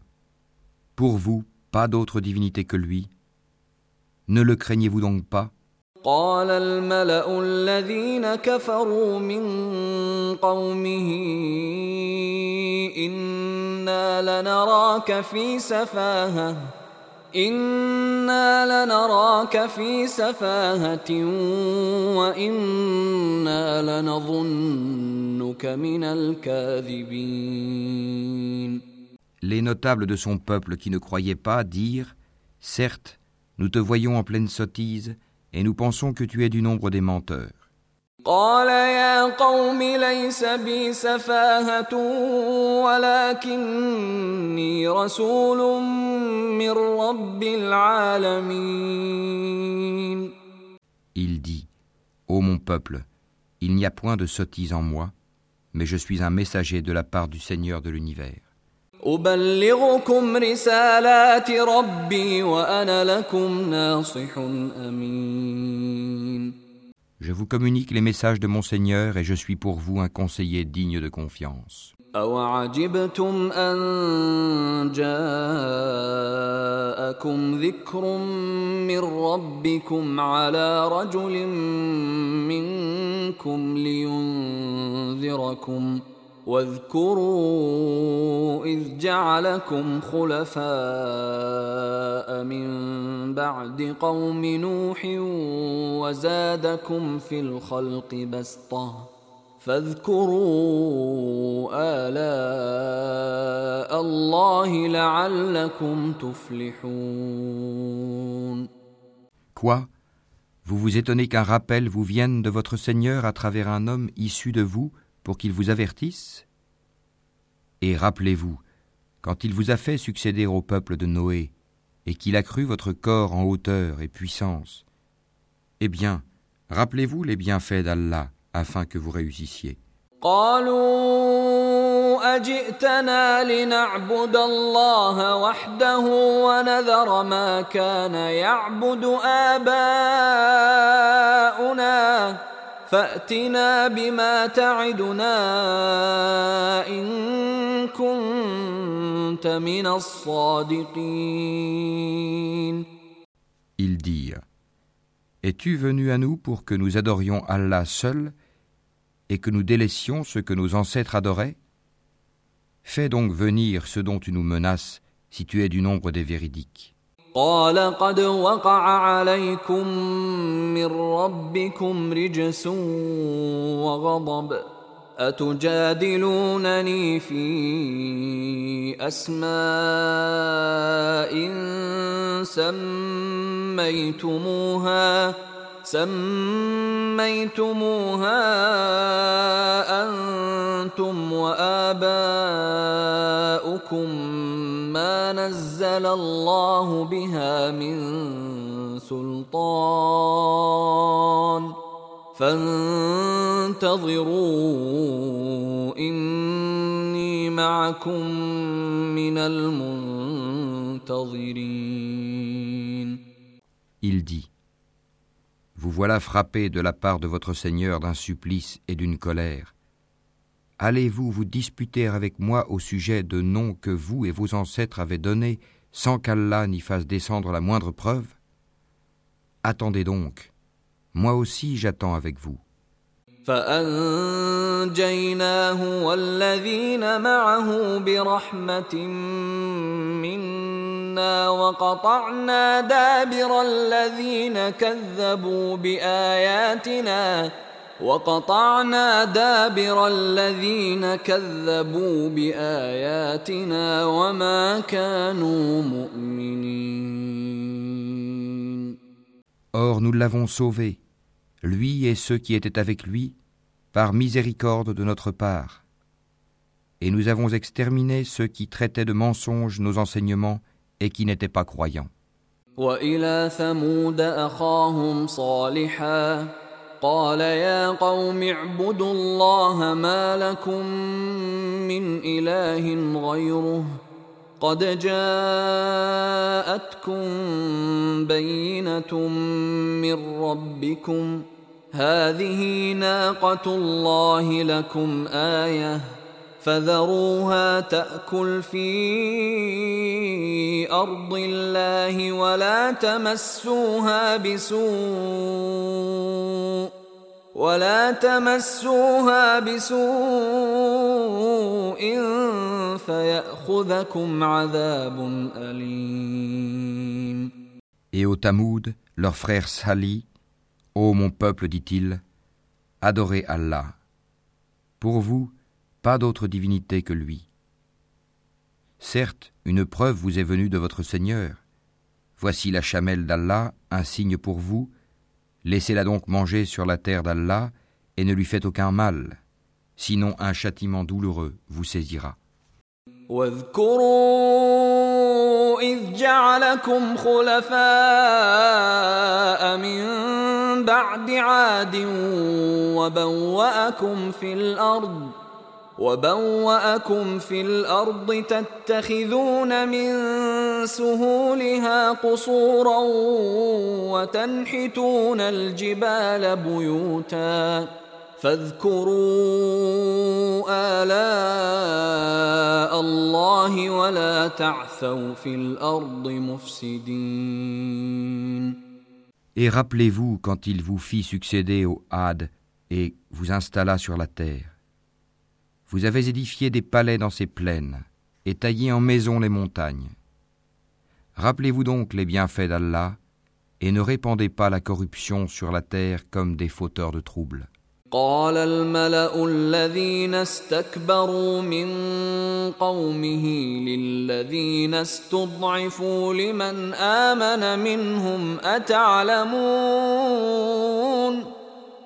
pour vous pas d'autre divinité que lui. Ne le craignez-vous donc pas قال الملأ الذين كفروا من قومه إنا لنراك في سفاهة إنا لنراك في سفاهة وإنا لنظنك من الكاذبين Les notables de son peuple qui ne croyaient pas dirent Certes, nous te voyons en pleine sottise, et nous pensons que tu es du nombre des menteurs. قال يا قوم ليس بي سفاهة ولكني رسول من رب العالمين Il dit Ô mon peuple, il n'y a point de sottise en moi, mais je suis un messager de la part du Seigneur de l'univers. أبلغكم رسالات ربي وأنا لكم ناصح أمين Je vous communique les messages de mon Seigneur et je suis pour vous un conseiller digne de confiance. أوعجبتم أن جاءكم ذكر من ربكم على رجل منكم لينذركم واذكروا إذ جعلكم خلفاء من بعد قوم نوح وزادكم في الخلق بسطة فاذكروا آلاء الله لعلكم تفلحون Quoi Vous vous étonnez qu'un rappel vous vienne de votre Seigneur à travers un homme issu de vous pour qu'il vous avertisse Et rappelez-vous, quand il vous a fait succéder au peuple de Noé, et qu'il a cru votre corps en hauteur et puissance, eh bien, rappelez-vous les bienfaits d'Allah afin que vous réussissiez. قالوا أجئتنا لنعبد الله وحده ونذر ما كان يعبد آباؤنا فأتنا بما تعدنا إن كنت من الصادقين Ils dirent Es-tu venu à nous pour que nous adorions Allah seul et que nous délaissions ce que nos ancêtres adoraient Fais donc venir ce dont tu nous menaces si tu es du nombre des véridiques. قال قد وقع عليكم من ربكم رجس وغضب أتجادلونني في أسماء سميتموها سميتموها أنتم وآباؤكم ما نزل الله بها من سلطان فانتظروا إني معكم من المنتظرين. Il dit Vous voilà frappé de la part de votre Seigneur d'un supplice et d'une colère. Allez-vous vous disputer avec moi au sujet de noms que vous et vos ancêtres avez donnés sans qu'Allah n'y fasse descendre la moindre preuve? Attendez donc, moi aussi j'attends avec vous. فأنجيناه والذين معه برحمة منا وقطعنا دابر الذين كذبوا بآياتنا وقطعنا دابر الذين كذبوا بآياتنا وما كانوا مؤمنين. Or nous l'avons sauvé, lui et ceux qui étaient avec lui, par miséricorde de notre part. Et nous avons exterminé ceux qui traitaient de mensonges nos enseignements et qui n'étaient pas croyants. وإلى ثمود أخاهم صالحا قال يا قوم اعبدوا الله ما لكم من إله غيره قد جاءتكم بينة من ربكم هذه ناقة الله لكم آيةً فذروها تأكل في أرض الله ولا تمسوها بسوء ولا تمسوها بسوء فيأخذكم عذاب أليم. Et au Tamoud, leur frère Sali, Ô mon peuple, dit-il, adorez Allah. Pour vous, pas d'autre divinité que lui. Certes, une preuve vous est venue de votre Seigneur. Voici la chamelle d'Allah, un signe pour vous. Laissez-la donc manger sur la terre d'Allah et ne lui faites aucun mal. Sinon un châtiment douloureux vous saisira. وبوأكم في الأرض تتخذون من سهولها قصورا وتنحتون الجبال بيوتا. فاذكروا آلاء الله ولا تعثوا في الأرض مفسدين. Et rappelez-vous quand il vous fit succéder au Had et vous installa sur la terre. Vous avez édifié des palais dans ces plaines et taillé en maisons les montagnes. Rappelez-vous donc les bienfaits d'Allah et ne répandez pas la corruption sur la terre comme des fauteurs de troubles. قال الملأ الذين استكبروا من قومه للذين استضعفوا لمن آمن منهم أتعلمون؟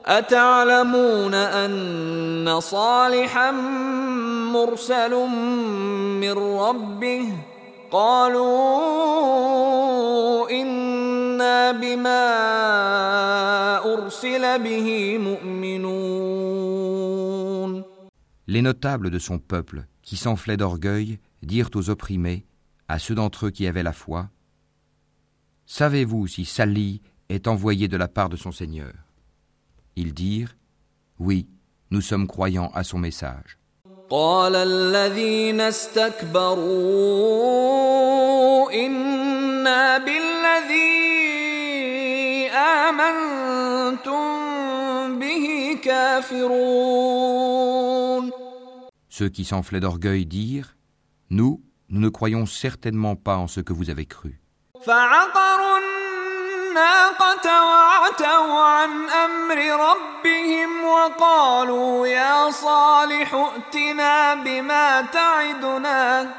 أتعلمون أن صالحا مرسل من ربه؟ قالوا إن إنا بما أرسل به مؤمنون Les notables de son peuple, qui s'enflaient d'orgueil, dirent aux opprimés, à ceux d'entre eux qui avaient la foi, Savez-vous si Sali est envoyé de la part de son Seigneur Ils dirent Oui, nous sommes croyants à son message. Ceux qui s'enflaient d'orgueil dirent Nous, nous ne croyons certainement pas en ce que vous avez cru. الناقة وعتوا عن أمر ربهم وقالوا يا صالح ائتنا بما تعدنا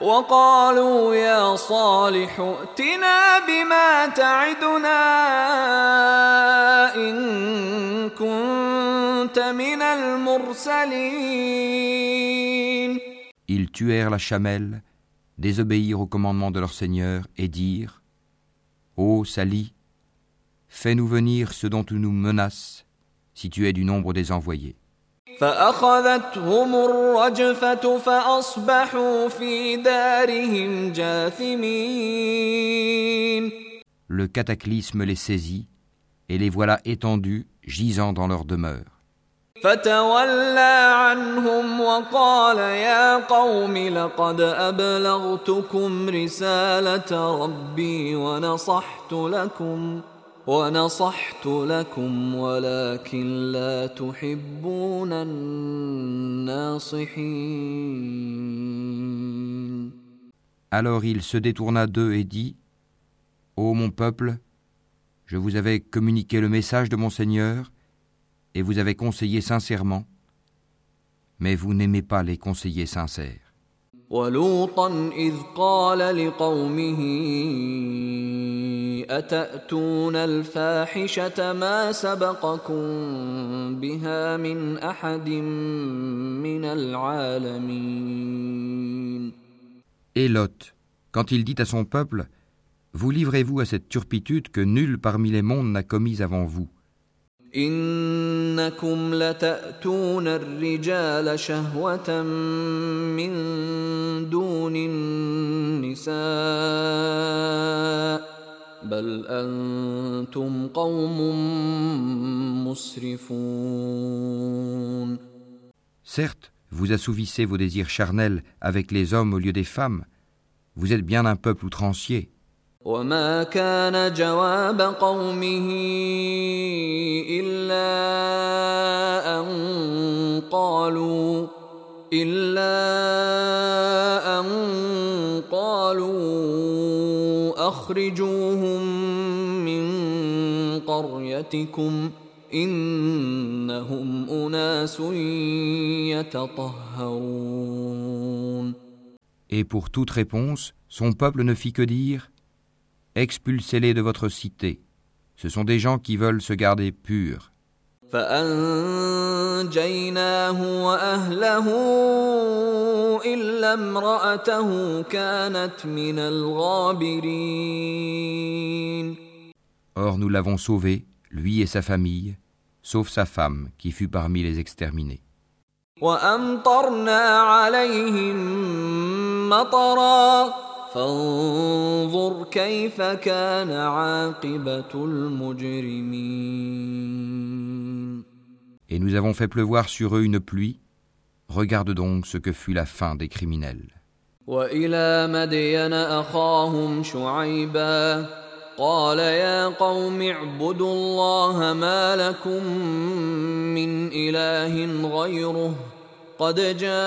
وقالوا يا صالح ائتنا بما تعدنا إن كنت من المرسلين Ils tuèrent la chamelle, désobéirent au commandement de leur Seigneur et dirent Ô Sali, Fais-nous venir ce dont tu nous menaces, si tu es du nombre des envoyés. Le cataclysme les saisit, et les voilà étendus, gisant dans leur demeure. Alors il se détourna d'eux et dit Ô mon peuple, je vous avais communiqué le message de mon Seigneur et vous avez conseillé sincèrement, mais vous n'aimez pas les conseillers sincères. ولوطا إذ قال لقومه أتأتون الفاحشة ما سبقكم بها من أحد من العالمين Et Lot, quand il dit à son peuple, Vous livrez-vous à cette turpitude que nul parmi les mondes n'a commise avant vous إنكم لتأتون الرجال شهوة من دون النساء بل أنتم قوم مسرفون Certes, vous assouvissez vos désirs charnels avec les hommes au lieu des femmes. Vous êtes bien un peuple outrancier. وما كان جواب قومه إلا أن قالوا إلا أن قالوا أخرجوهم من قريتكم إنهم أناس يتطهرون. Et pour toute réponse, son peuple ne fit que dire expulsez-les de votre cité. Ce sont des gens qui veulent se garder purs. Or nous l'avons sauvé, lui et sa famille, sauf sa femme qui fut parmi les exterminés. وأمطرنا عليهم مطرا فانظر كيف كان عاقبة المجرمين Et nous avons fait pleuvoir sur eux une pluie. Regarde donc ce que fut la fin des criminels. وإلى مدين أخاهم شعيبا قال يا قوم اعبدوا الله ما لكم من إله غيره قد جاءتكم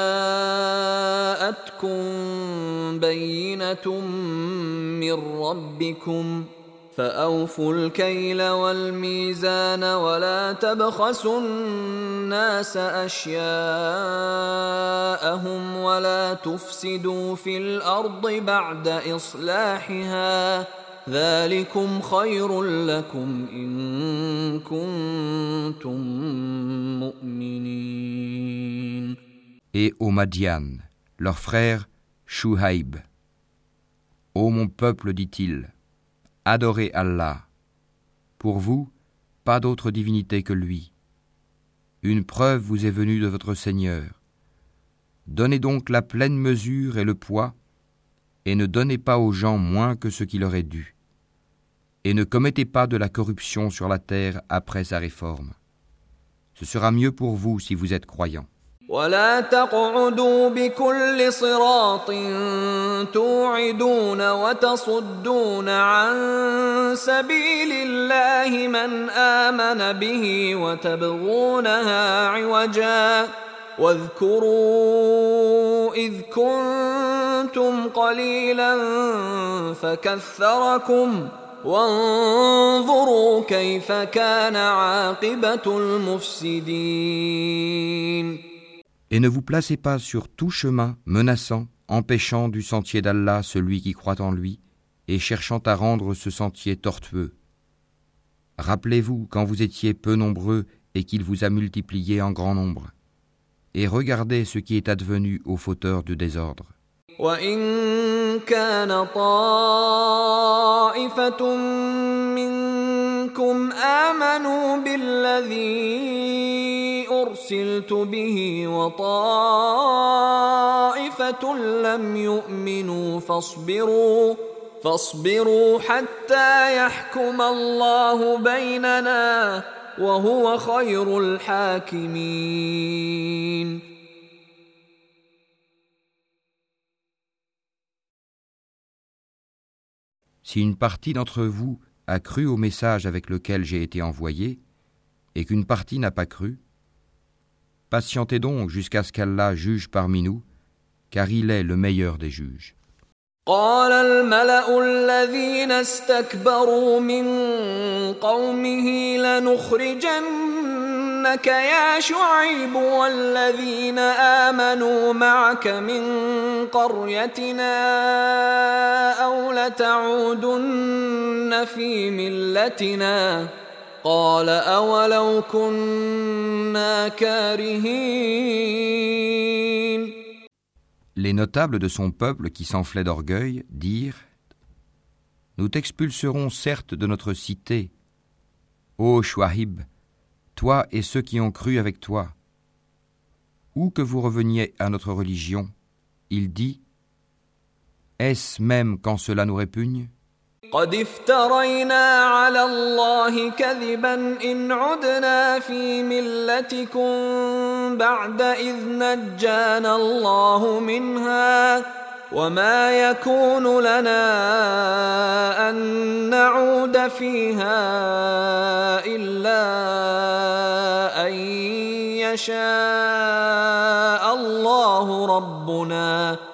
بينة من ربكم فأوفوا الكيل والميزان ولا تبخسوا الناس أشياءهم ولا تفسدوا في الأرض بعد إصلاحها ذلكم خير لكم إن كنتم مؤمنين Et aux Madian, leur frère Shuhaib. Ô mon peuple, dit-il, adorez Allah. Pour vous, pas d'autre divinité que lui. Une preuve vous est venue de votre Seigneur. Donnez donc la pleine mesure et le poids, et ne donnez pas aux gens moins que ce qui leur est dû. Et ne commettez pas de la corruption sur la terre après sa réforme. Ce sera mieux pour vous si vous êtes croyants. ولا تقعدوا بكل صراط توعدون وتصدون عن سبيل الله من آمن به وتبغونها عوجا واذكروا إذ كنتم قليلا فكثركم وانظروا كيف كان عاقبة المفسدين Et ne vous placez pas sur tout chemin menaçant, empêchant du sentier d'Allah celui qui croit en lui, et cherchant à rendre ce sentier tortueux. Rappelez-vous quand vous étiez peu nombreux et qu'il vous a multiplié en grand nombre. Et regardez ce qui est advenu aux fauteurs de désordre. وإن كان طائفة منكم آمنوا بالذي أرسلت به وطائفة لم يؤمنوا فاصبروا فاصبروا حتى يحكم الله بيننا وهو خير الحاكمين Si une partie d'entre vous a cru au message avec lequel j'ai été envoyé, et qu'une partie n'a pas cru, patientez donc jusqu'à ce qu'Allah juge parmi nous, car il est le meilleur des juges. قال الملأ الذين استكبروا من قومه لنخرجنك يا شعيب والذين آمنوا معك من قريتنا أو لتعودن في ملتنا قال أولو كنا كارهين Les notables de son peuple qui s'enflaient d'orgueil dirent Nous t'expulserons certes de notre cité. Ô Chouahib, toi et ceux qui ont cru avec toi, ou que vous reveniez à notre religion, il dit Est-ce même quand cela nous répugne? قد افترينا على الله كذبا إن عدنا في ملتكم بعد إذ نجانا الله منها وما يكون لنا أن نعود فيها إلا أن يشاء الله ربنا ۖ.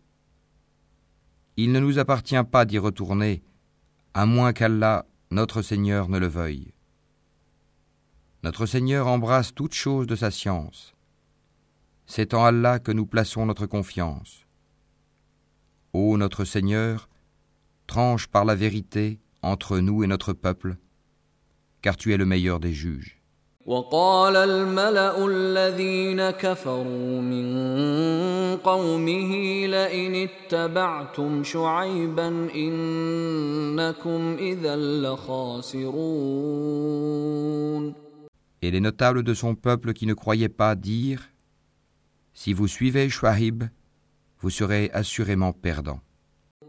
Il ne nous appartient pas d'y retourner, à moins qu'Allah, notre Seigneur, ne le veuille. Notre Seigneur embrasse toutes choses de sa science. C'est en Allah que nous plaçons notre confiance. Ô notre Seigneur, tranche par la vérité entre nous et notre peuple, car tu es le meilleur des juges. وقال الملا الذين كفروا من قومه لئن اتبعتم شعيبا انكم اذا لخاسرون Et les notables de son peuple qui ne croyaient pas dirent Si vous suivez Shuaib, vous serez assurément perdants.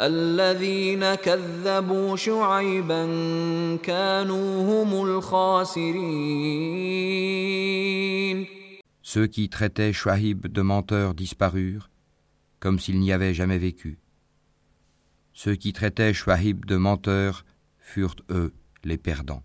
الذين كذبوا شعيبا كانوا هم الخاسرين Ceux qui traitaient Shuaib de menteur disparurent, comme s'il n'y avait jamais vécu. Ceux qui traitaient Shuaib de menteur furent eux les perdants.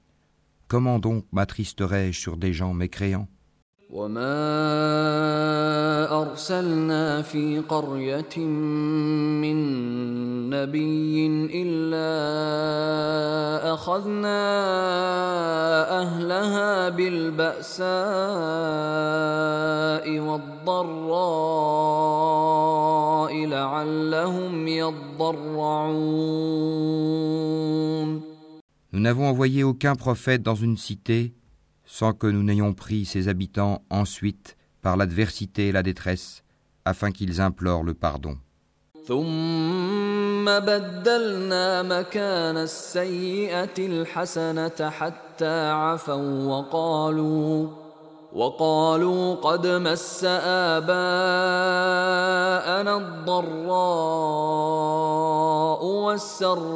Comment donc m'attristerais-je sur des gens mécréants وما أرسلنا في قرية من نبي إلا أخذنا أهلها بالبأساء والضراء لعلهم يضرعون Nous n'avons envoyé aucun prophète dans une cité sans que nous n'ayons pris ses habitants ensuite par l'adversité et la détresse, afin qu'ils implorent le pardon. ثم بدلنا مكان السيئة الحسنة حتى عفوا وقالوا وقالوا قد مس آباءنا الضراء والسراء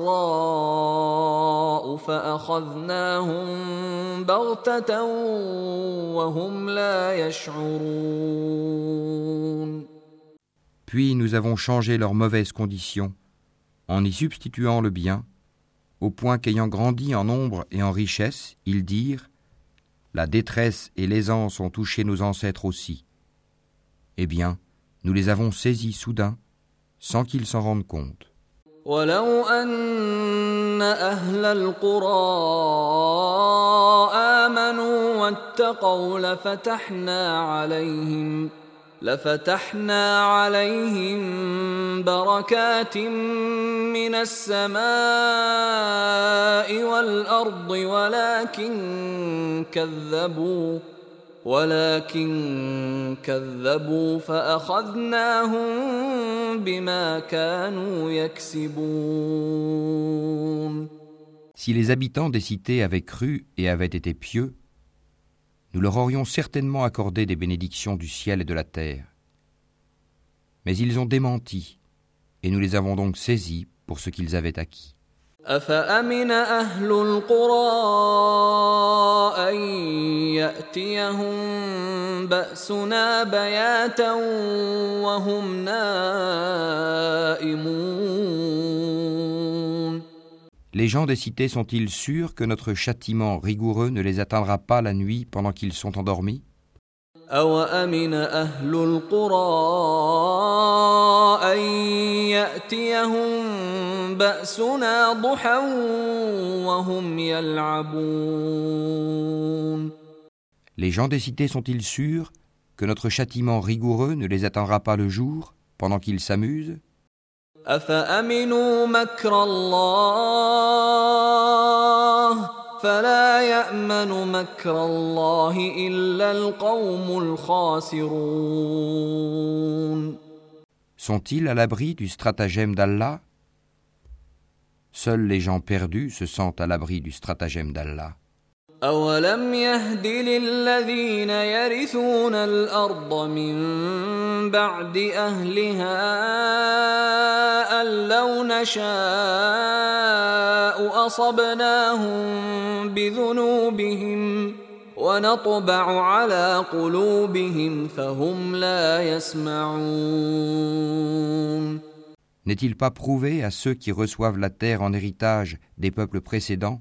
فأخذناهم بغتة وهم لا يشعرون Puis nous avons changé leurs mauvaises conditions en y substituant le bien, au point qu'ayant grandi en nombre et en richesse, ils dirent La détresse et l'aisance ont touché nos ancêtres aussi. Eh bien, nous les avons saisis soudain, sans qu'ils s'en rendent compte. ولو أن أهل القرى آمنوا واتقوا لفتحنا عليهم لفتحنا عليهم بركات من السماء والأرض ولكن كذبوا ولكن كذبوا فأخذناهم بما كانوا يكسبون Si les habitants des cités avaient cru et avaient été pieux, nous leur aurions certainement accordé des bénédictions du ciel et de la terre. Mais ils ont démenti, et nous les avons donc saisis pour ce qu'ils avaient acquis. أفأمن أهل القرى أن يأتيهم بأسنا بياتا وهم نائمون Les gens des cités sont-ils sûrs que notre châtiment rigoureux ne les atteindra pas la nuit pendant qu'ils sont endormis أوأمن أهل القرى أن يأتيهم بأسنا ضحى وهم يلعبون Les gens des cités sont-ils sûrs que notre châtiment rigoureux ne les atteindra pas le jour pendant qu'ils s'amusent أفأمنوا مكر الله فلا يأمن مكر الله إلا القوم الخاسرون Sont-ils à l'abri du stratagème d'Allah Seuls les gens perdus se sentent à l'abri du stratagème d'Allah. أولم يهد للذين يرثون الأرض من بعد أهلها أن لو نشاء أصبناهم بذنوبهم ونطبع على قلوبهم فهم لا يسمعون N'est-il pas prouvé à ceux qui reçoivent la terre en héritage des peuples précédents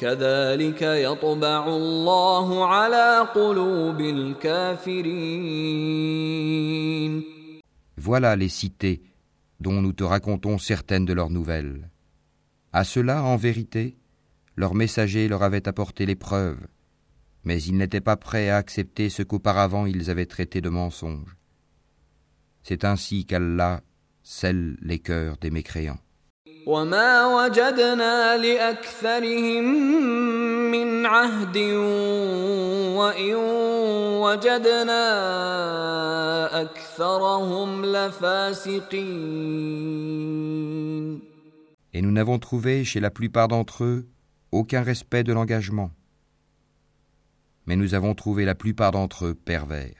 كذلك يطبع الله على قلوب الكافرين Voilà les cités dont nous te racontons certaines de leurs nouvelles. À cela, en vérité, leurs messagers leur avaient apporté les preuves, mais ils n'étaient pas prêts à accepter ce qu'auparavant ils avaient traité de mensonge. C'est ainsi qu'Allah scelle les cœurs des mécréants. وما وجدنا لأكثرهم من عهد وإن وجدنا أكثرهم لفاسقين Et nous n'avons trouvé chez la plupart d'entre eux aucun respect de l'engagement. Mais nous avons trouvé la plupart d'entre eux pervers.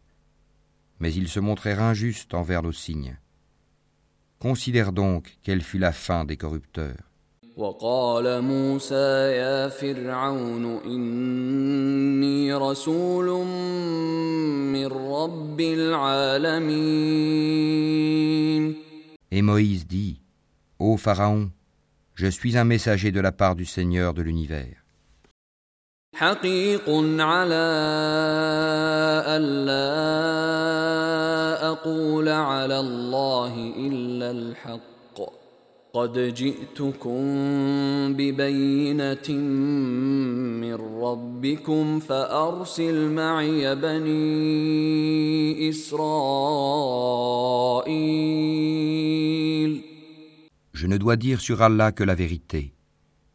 Mais ils se montrèrent injustes envers nos signes. Considère donc quelle fut la fin des corrupteurs. وقال موسى يا فرعون إني رسول من رب العالمين Et Moïse dit, Ô Pharaon, je suis un messager de la part du Seigneur de l'univers. حقيق على ألا أقول على الله إلا الحق قد جئتكم ببينة من ربكم فأرسل معي بني إسرائيل Je ne dois dire sur Allah que la vérité.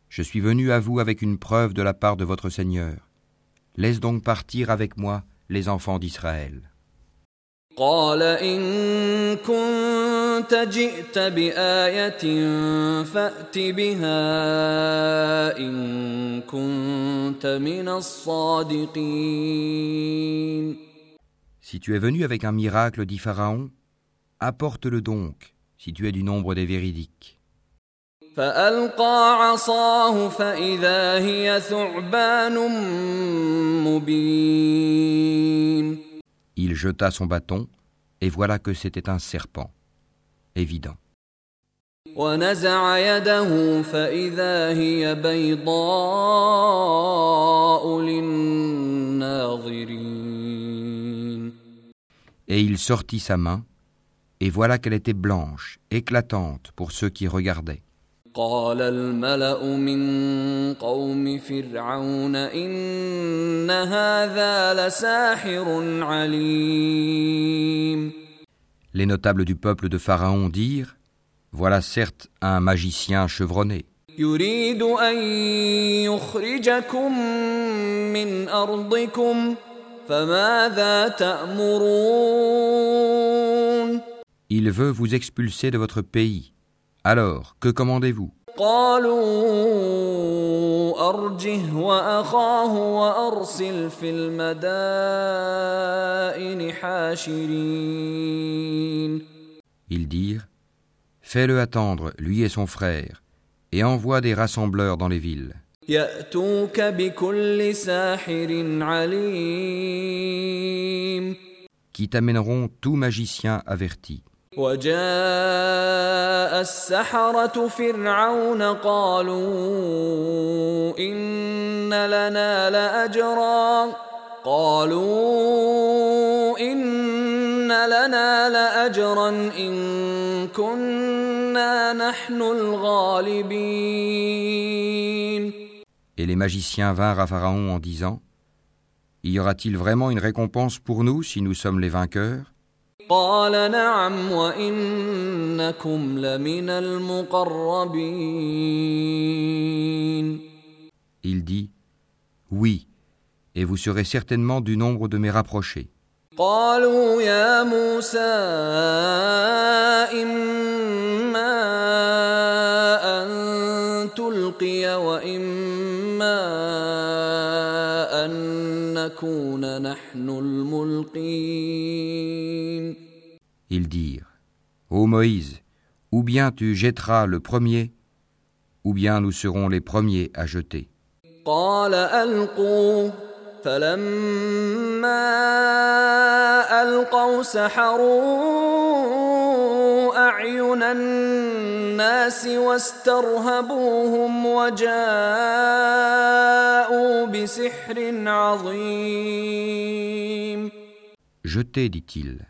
Je suis venu à vous avec une preuve de la part de votre Seigneur. Laisse donc partir avec moi les enfants d'Israël. قال إن كنت جئت بآية فأت بها إن كنت من الصادقين Si tu es venu avec un miracle, dit Pharaon, apporte-le donc, si tu es du nombre des véridiques. فألقى عصاه فإذا هي ثعبان مبين Il jeta son bâton, et voilà que c'était un serpent. Évident. ونزع يده فإذا هي بيضاء للناظرين Et il sortit sa main, et voilà qu'elle était blanche, éclatante pour ceux qui regardaient. قال الملأ من قوم فرعون إن هذا لساحر عليم Les notables du peuple de Pharaon dirent Voilà certes un magicien chevronné. يريد أن يخرجكم من أرضكم فماذا تأمرون Il veut vous expulser de votre pays. Alors, que commandez-vous قالوا أرجه وأخاه وأرسل في المدائن حاشرين Ils dirent Fais-le attendre, lui et son frère, et envoie des rassembleurs dans les villes, يأتوك بكل ساحر عليم qui t'amèneront tout magicien averti. وجاء السحرة فرعون قالوا إن لنا لأجرا قالوا إن لنا لأجرا إن كنا نحن الغالبين Et les magiciens vinrent à Pharaon en disant Y aura-t-il vraiment une récompense pour nous si nous sommes les vainqueurs قال نعم وإنكم لمن المقربين Il dit Oui, et vous serez certainement du nombre de mes rapprochés. قالوا يا موسى إما أن تلقي وإما أن نكون نحن الملقين Ils dirent Ô Moïse, ou bien tu jetteras le premier, ou bien nous serons les premiers à jeter. Jetez, dit-il.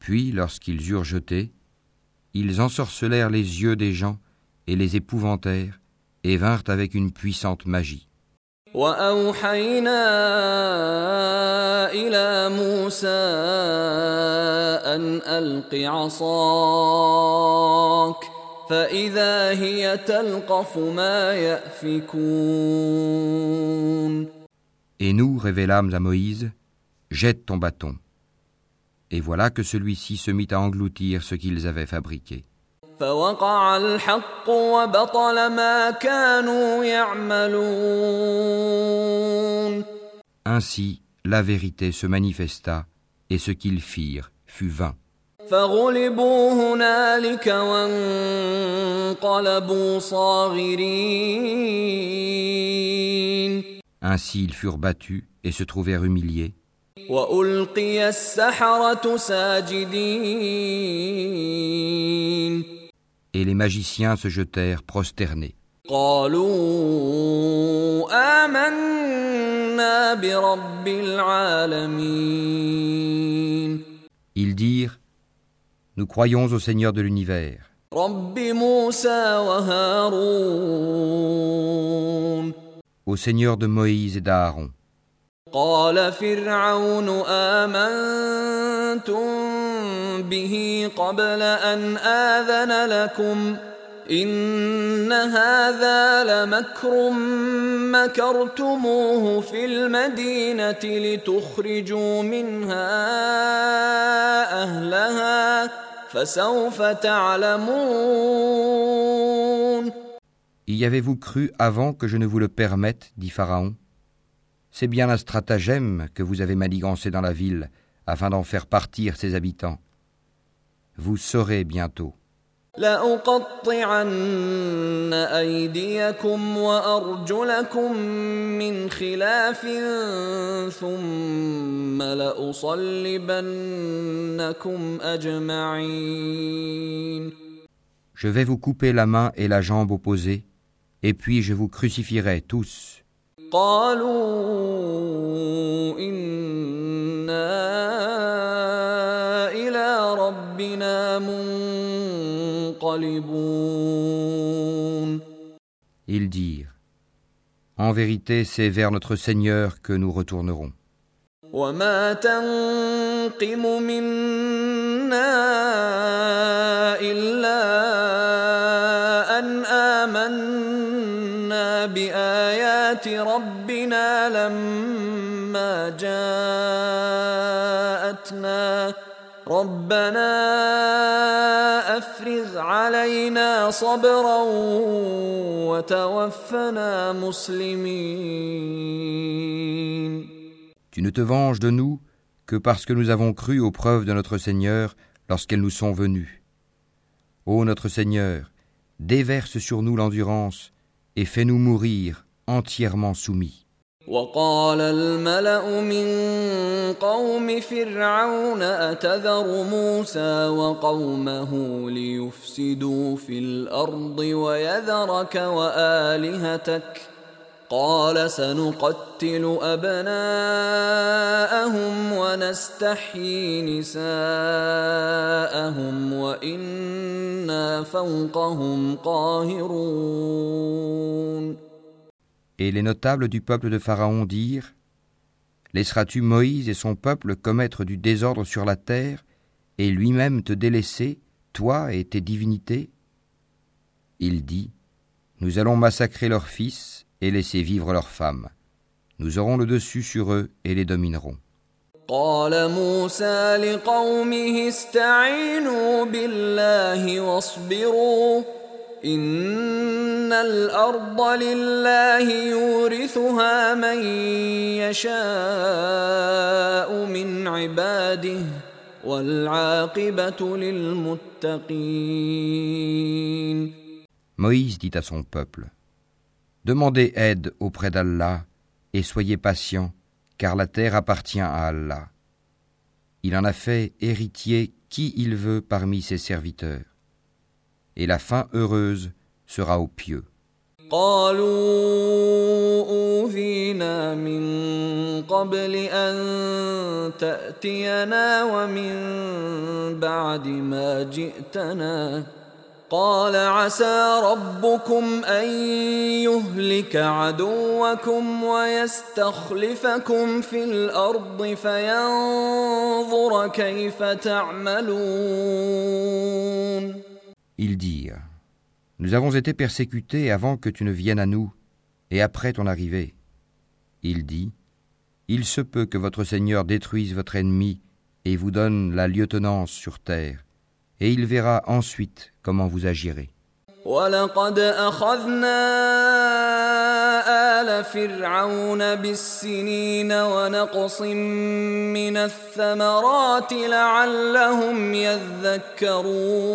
Puis, lorsqu'ils eurent jeté, ils ensorcelèrent les yeux des gens et les épouvantèrent, et vinrent avec une puissante magie. وأوحينا إلى موسى أن ألق عصاك فإذا هي تلقف ما يأفكون Et nous révélâmes à Moïse, Jette ton bâton. Et voilà que celui-ci se mit à engloutir ce qu'ils avaient fabriqué. Ainsi, la vérité se manifesta, et ce qu'ils firent fut vain. Ainsi ils furent battus et se trouvèrent humiliés. وألقي السحرة ساجدين et les magiciens se jetèrent prosternés. قالوا آمنا برب العالمين Ils dirent Nous croyons au Seigneur de l'univers, رب موسى وهارون au Seigneur de Moïse et d'Aaron. قال فرعون آمنتم به قبل أن آذن لكم إن هذا لمكر مكرتموه في المدينة لتخرجوا منها أهلها فسوف تعلمون Y avez-vous cru avant que je ne vous le permette dit Pharaon. C'est bien un stratagème que vous avez manigancé dans la ville afin d'en faire partir ses habitants. Vous saurez bientôt. لأقطعن أيديكم وأرجلكم من خلاف ثم لأصلبنكم أجمعين Je vais vous couper la main et la jambe opposées, et puis je vous crucifierai tous. قالوا إنا إلى ربنا منقلبون Ils dirent En vérité, c'est vers notre Seigneur que nous retournerons. وما تنقم منا إلا بآيات ربنا لما جاءتنا ربنا أفرغ علينا صبرا وتوفنا مسلمين Tu ne te venges de nous que parce que nous avons cru aux preuves de notre Seigneur lorsqu'elles nous sont venues. Ô notre Seigneur, déverse sur nous l'endurance et fais-nous mourir entièrement soumis. وقال الملأ من قوم فرعون أتذر موسى وقومه ليفسدوا في الأرض ويذرك وآلهتك قال سنقتل أبناءهم ونستحيي نساءهم وإنا فوقهم قاهرون Et les notables du peuple de Pharaon dirent Laisseras-tu Moïse et son peuple commettre du désordre sur la terre et lui-même te délaisser, toi et tes divinités Il dit Nous allons massacrer leurs fils et laisser vivre leurs femmes. Nous aurons le dessus sur eux et les dominerons. قال موسى لقومه استعينوا بالله واصبروا إن الأرض لله يورثها من يشاء من عباده والعاقبة للمتقين Moïse dit à son peuple Demandez aide auprès d'Allah et soyez patients, car la terre appartient à Allah. Il en a fait héritier qui il veut parmi ses serviteurs. Et la fin heureuse sera aux pieux. قالوا أوذينا من قبل أن تأتينا ومن بعد ما جئتنا قال عسى ربكم أن يهلك عدوكم ويستخلفكم في الأرض فينظر كيف تعملون ils dirent Nous avons été persécutés avant que tu ne viennes à nous, et après ton arrivée. Il dit Il se peut que votre Seigneur détruise votre ennemi et vous donne la lieutenance sur terre, et il verra ensuite comment vous agirez. ولقد أخذنا آل فرعون بالسنين ونقص من الثمرات لعلهم يذكرون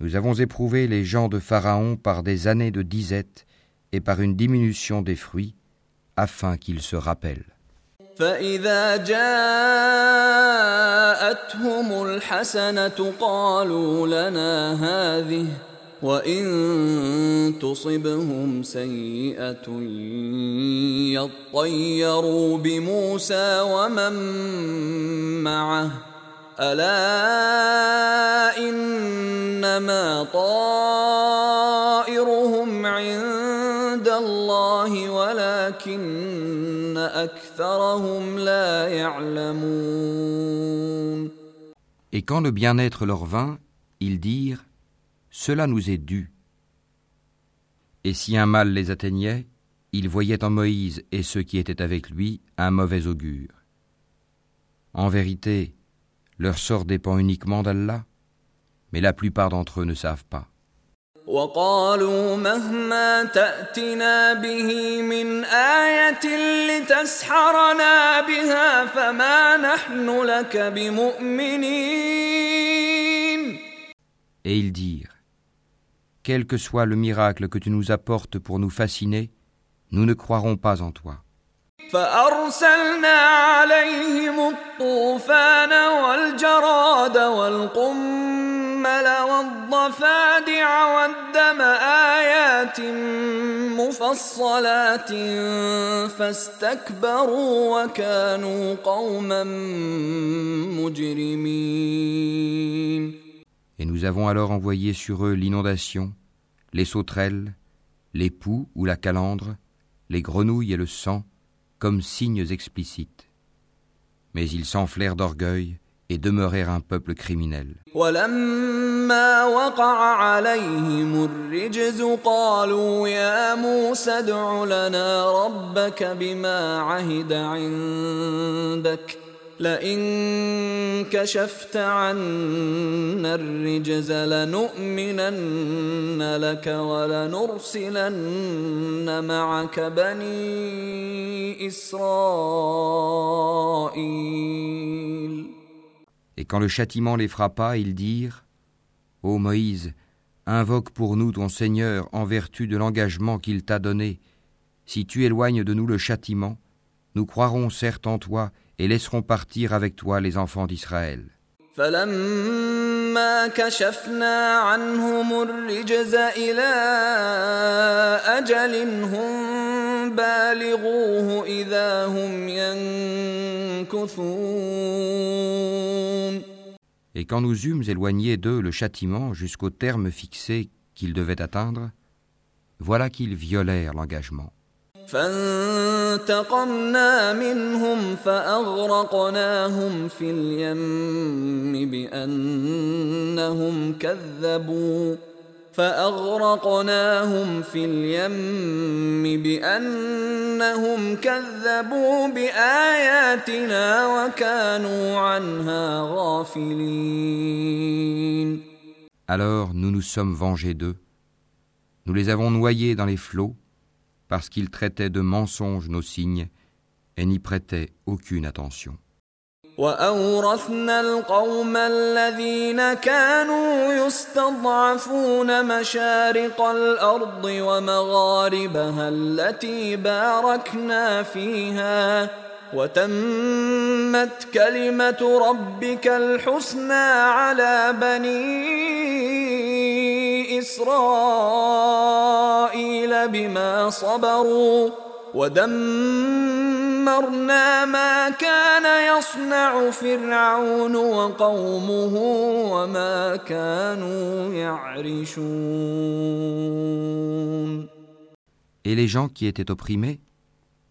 Nous avons éprouvé les gens de Pharaon par des années de disette et par une diminution des fruits, afin qu'ils se rappellent. فإذا جاءتهم الحسنة قالوا لنا هذه وإن تصبهم سيئة يطيروا بموسى ومن معه ألا إنما طائرهم عند الله ولكن أكثرهم لا يعلمون Et quand le bien-être leur vint, ils dirent Cela nous est dû. Et si un mal les atteignait, ils voyaient en Moïse et ceux qui étaient avec lui un mauvais augure. En vérité, leur sort dépend uniquement d'Allah, mais la plupart d'entre eux ne savent pas. وقالوا مهما تأتنا به من آية لتسحرنا بها فما نحن لك بمؤمنين Et ils dirent Quel que soit le miracle que tu nous apportes pour nous fasciner, nous ne croirons pas en toi. فأرسلنا عليهم الطوفان والجراد والقمل والضفادع والدم آيات مفصلات فاستكبروا وكانوا قوما مجرمين Et nous avons alors envoyé sur eux l'inondation, les sauterelles, les poux ou la calandre, les grenouilles et le sang, comme signes explicites. Mais ils s'enflèrent d'orgueil et demeurèrent un peuple criminel. ولما وقع عليهم الرجز قالوا يا موسى ادع لنا ربك بما عهد عندك لئن كشفت عنا الرجز لنؤمنن لك ولنرسلن معك بني إسرائيل Et quand le châtiment les frappa, ils dirent Ô Moïse, invoque pour nous ton Seigneur en vertu de l'engagement qu'il t'a donné. Si tu éloignes de nous le châtiment, nous croirons certes en toi et laisseront partir avec toi les enfants d'Israël. فلما كشفنا عنهم الرجز إلى أجل هم بالغوه إذا هم ينكثون Et quand nous eûmes éloigné d'eux le châtiment jusqu'au terme fixé qu'ils devaient atteindre, voilà qu'ils violèrent l'engagement. فانتقمنا منهم فأغرقناهم في اليم بأنهم كذبوا فأغرقناهم في اليم بأنهم كذبوا بآياتنا وكانوا عنها غافلين Alors nous nous sommes vengés d'eux. Nous les avons noyés dans les flots parce qu'ils traitaient de mensonges nos signes et n'y prêtaient aucune attention. وأورثنا القوم الذين كانوا يستضعفون مشارق الأرض ومغاربها التي باركنا فيها وتمت كلمة ربك الحسنى على بني إسرائيل بما صبروا ودمرنا ما كان يصنع فرعون وقومه وما كانوا يعرشون. Et les gens qui étaient opprimés,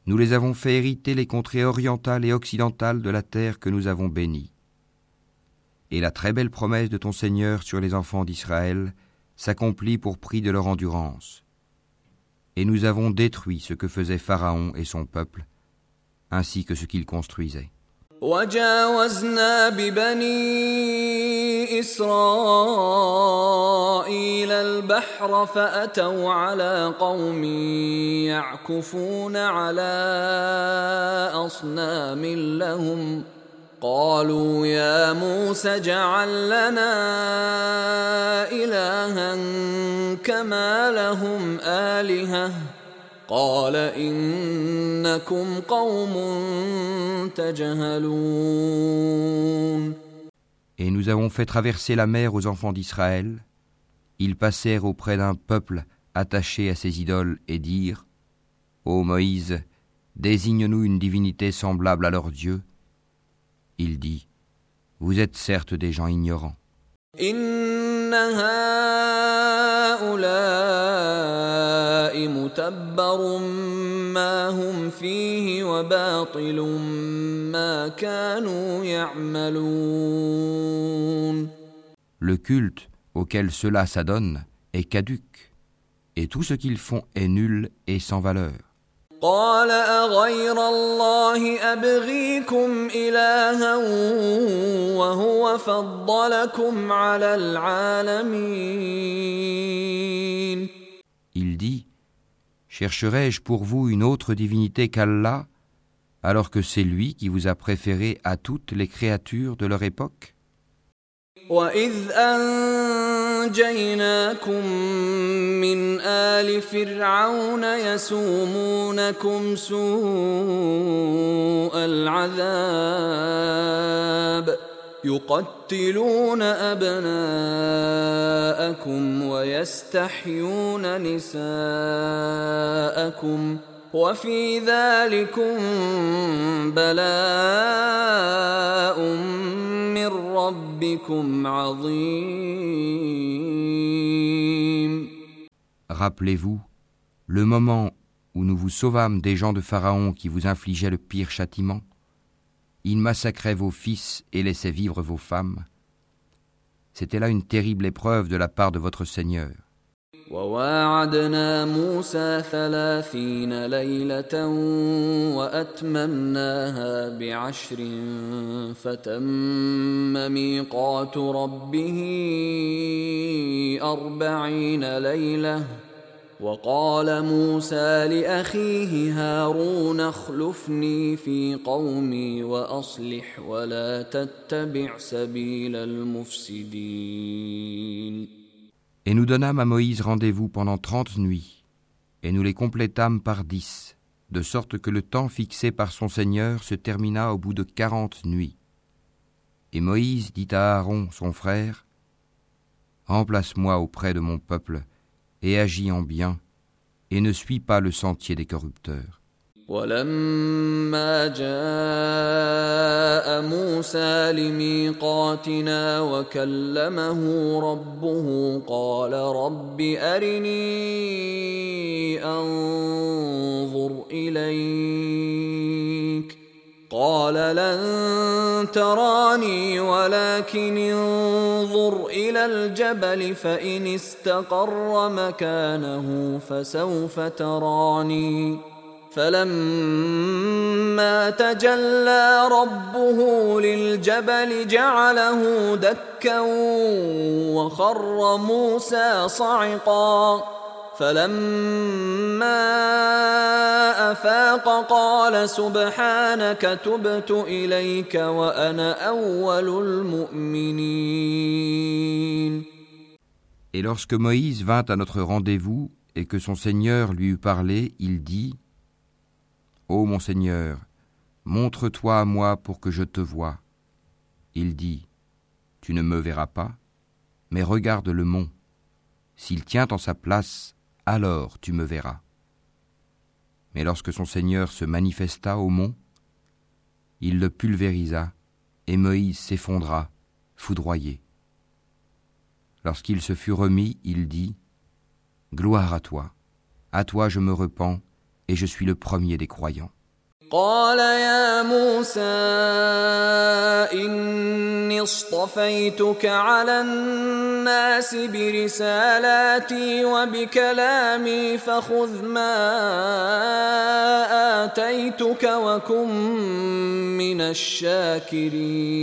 nous les avons fait hériter les contrées orientales et occidentales de la terre que nous avons bénie. Et la très belle promesse de ton Seigneur sur les enfants d'Israël s'accomplit pour prix de leur endurance. Et nous avons détruit ce que faisait Pharaon et son peuple, ainsi que ce qu'ils construisaient. وجاوزنا ببني إسرائيل البحر فأتوا على قوم يعكفون على أصنام لهم قالوا يا موسى اجعل لنا إلها كما لهم آلهة قال إنكم قوم تجهلون Et nous avons fait traverser la mer aux enfants d'Israël. Ils passèrent auprès d'un peuple attaché à ses idoles et dirent Ô Moïse, désigne-nous une divinité semblable à leur Dieu. Il dit Vous êtes certes des gens ignorants. إن هؤلاء متبر ما هم فيه وباطل ما كانوا يعملون Le culte auquel cela s'adonne est caduque, et tout ce qu'ils font est nul et sans valeur. قال أغير الله أبغيكم إلها وهو فضلكم على العالمين Il dit Chercherai-je pour vous une autre divinité qu'Allah, alors que c'est lui qui vous a préféré à toutes les créatures de leur époque وإذ أنجيناكم من آل فرعون يسومونكم سوء العذاب يقتلون أبناءكم ويستحيون نساءكم وفي ذلكم بلاء من ربكم عظيم Rappelez-vous le moment où nous vous sauvâmes des gens de Pharaon qui vous infligeaient le pire châtiment Ils massacraient vos fils et laissaient vivre vos femmes. C'était là une terrible épreuve de la part de votre Seigneur. وواعدنا موسى ثلاثين ليلة وأتممناها بعشر فتم ميقات ربه أربعين ليلة وقال موسى لأخيه هارون اخلفني في قومي وأصلح ولا تتبع سبيل المفسدين Et nous donnâmes à Moïse rendez-vous pendant trente nuits, et nous les complétâmes par dix, de sorte que le temps fixé par son Seigneur se termina au bout de quarante nuits. Et Moïse dit à Aaron, son frère, Remplace-moi auprès de mon peuple, et agis en bien, et ne suis pas le sentier des corrupteurs. ولما جاء موسى لميقاتنا وكلمه ربه قال رب أرني أنظر إليك قال لن تراني ولكن انظر إلى الجبل فإن استقر مكانه فسوف تراني. فلما تجلى ربه للجبل جعله دكا وخر موسى صعقا. فلما افاق قال سبحانك تبت اليك وانا اول المؤمنين Et lorsque Moïse vint à notre rendez-vous et que son Seigneur lui eut parlé, il dit Ô mon Seigneur, montre-toi à moi pour que je te voie. Il dit, Tu ne me verras pas, mais regarde le mont. S'il tient en sa place, alors tu me verras. Mais lorsque son Seigneur se manifesta au mont, il le pulvérisa, et Moïse s'effondra, foudroyé. Lorsqu'il se fut remis, il dit, Gloire à toi, à toi je me repens, et je suis le premier des croyants. قال يا موسى إني اصطفيتك على الناس برسالاتي وبكلامي فخذ ما آتيتك وكن من الشاكرين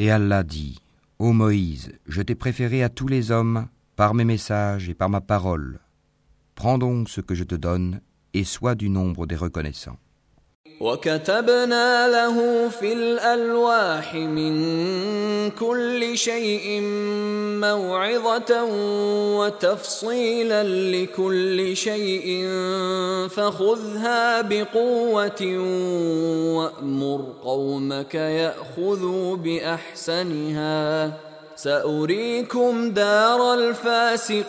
Et Allah dit, Ô Moïse, je t'ai préféré à tous les hommes par mes messages et par ma parole. Prends donc ce que je te donne et sois du nombre des reconnaissants. وكتبنا له في الألواح من كل شيء موعظة وتفصيلا لكل شيء فخذها بقوة وأمر قومك يأخذوا بأحسنها سأريكم دار الفاسقين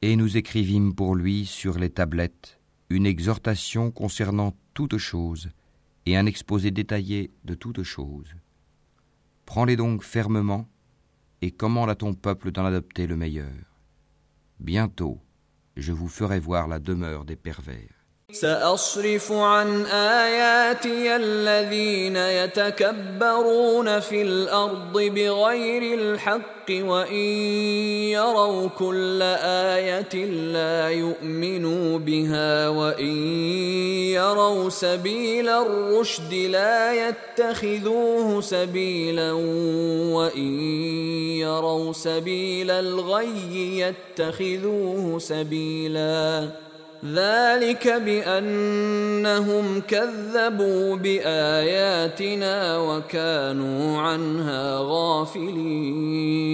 Et nous écrivîmes pour lui sur les tablettes une exhortation concernant toutes choses et un exposé détaillé de toutes choses. Prends-les donc fermement et commande à ton peuple d'en adopter le meilleur. Bientôt, je vous ferai voir la demeure des pervers. سأصرف عن آياتي الذين يتكبرون في الأرض بغير الحق وإن يروا كل آية لا يؤمنوا بها وإن يروا سبيل الرشد لا يتخذوه سبيلا وإن يروا سبيل الغي يتخذوه سبيلا ذلك بأنهم كذبوا بآياتنا وكانوا عنها غافلين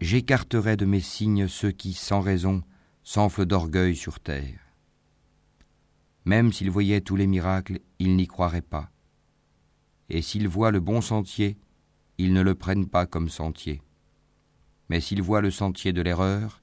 J'écarterai de mes signes ceux qui, sans raison, s'enflent d'orgueil sur terre. Même s'ils voyaient tous les miracles, ils n'y croiraient pas. Et s'ils voient le bon sentier, ils ne le prennent pas comme sentier. Mais s'ils voient le sentier de l'erreur,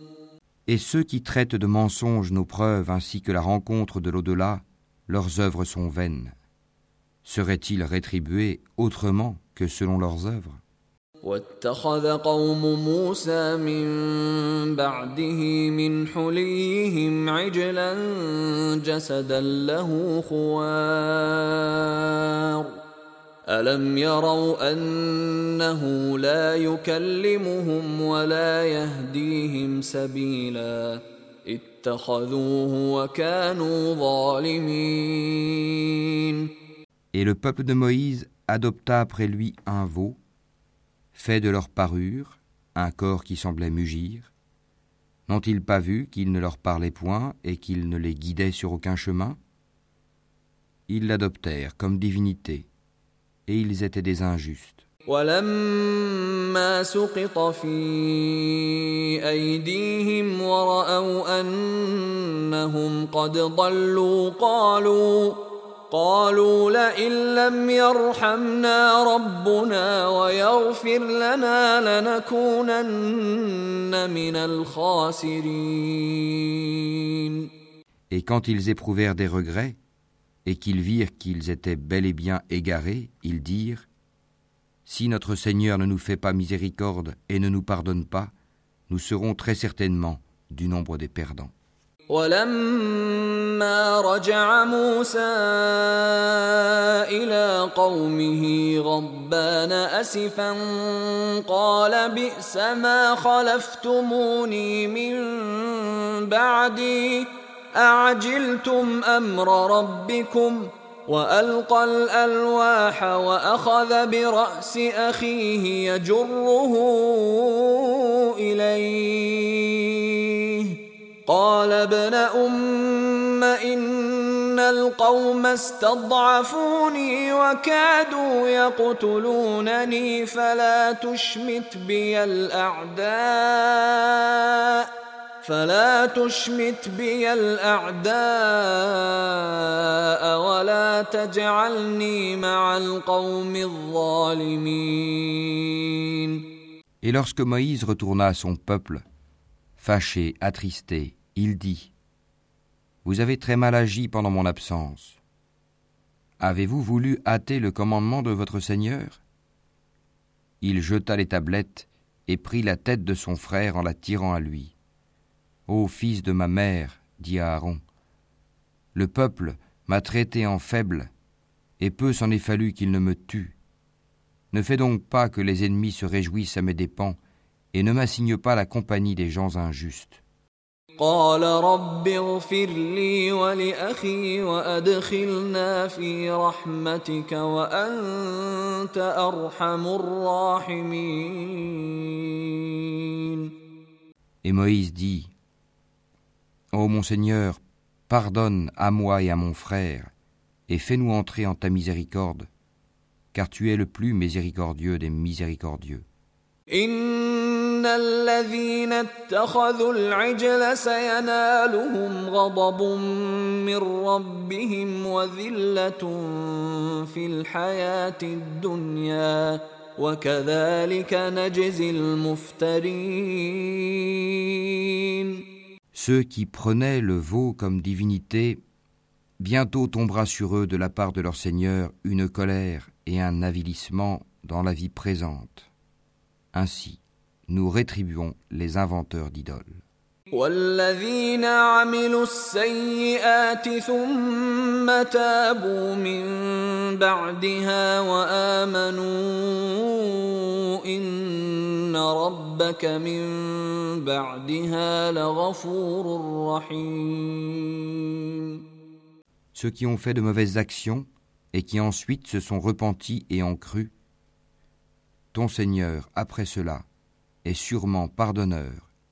Et ceux qui traitent de mensonges nos preuves ainsi que la rencontre de l'au-delà, leurs œuvres sont vaines. Seraient-ils rétribués autrement que selon leurs œuvres واتخذ قوم موسى من بعده من حليهم عجلا جسدا له خوار الم يروا انه لا يكلمهم ولا يهديهم سبيلا اتخذوه وكانوا ظالمين Et le peuple de Moïse adopta après lui un veau fait de leur parure, un corps qui semblait mugir N'ont-ils pas vu qu'il ne leur parlait point et qu'il ne les guidait sur aucun chemin Ils l'adoptèrent comme divinité, et ils étaient des injustes. قالوا لئن لم يرحمنا ربنا ويغفر لنا لنكونن من الخاسرين Et quand ils éprouvèrent des regrets et qu'ils virent qu'ils étaient bel et bien égarés, ils dirent Si notre Seigneur ne nous fait pas miséricorde et ne nous pardonne pas, nous serons très certainement du nombre des perdants. ولما رجع موسى الى قومه غضبان اسفا قال بئس ما خلفتموني من بعدي أعجلتم أمر ربكم وألقى الألواح وأخذ برأس أخيه يجره إليه. قال ابن أم إن القوم استضعفوني وكادوا يقتلونني فلا تشمت بي الأعداء. فلا تشمت بي الأعداء ولا تجعلني مع القوم الظالمين Et lorsque Moïse retourna à son peuple, Fâché, attristé, il dit Vous avez très mal agi pendant mon absence. Avez-vous voulu hâter le commandement de votre Seigneur Il jeta les tablettes et prit la tête de son frère en la tirant à lui. Ô fils de ma mère, dit Aaron, le peuple m'a traité en faible, et peu s'en est fallu qu'il ne me tue. Ne fais donc pas que les ennemis se réjouissent à mes dépens et ne m'assigne pas la compagnie des gens injustes. Et Moïse dit Ô mon Seigneur, pardonne à moi et à mon frère, et fais-nous entrer en ta miséricorde, car tu es le plus miséricordieux des miséricordieux. إن الذين اتخذوا العجل سينالهم غضب من ربهم وذلة في الحياة الدنيا وكذلك نجزي المفترين ceux qui prenaient le veau comme divinité, bientôt tombera sur eux de la part de leur Seigneur une colère et un avilissement dans la vie présente. Ainsi, nous rétribuons les inventeurs d'idoles. والذين عملوا السيئات ثم تابوا من بعدها وآمنوا إن ربك من بعدها لغفور رحيم Ceux qui ont fait de mauvaises actions et qui ensuite se sont repentis et ont cru, ton Seigneur, après cela, est sûrement pardonneur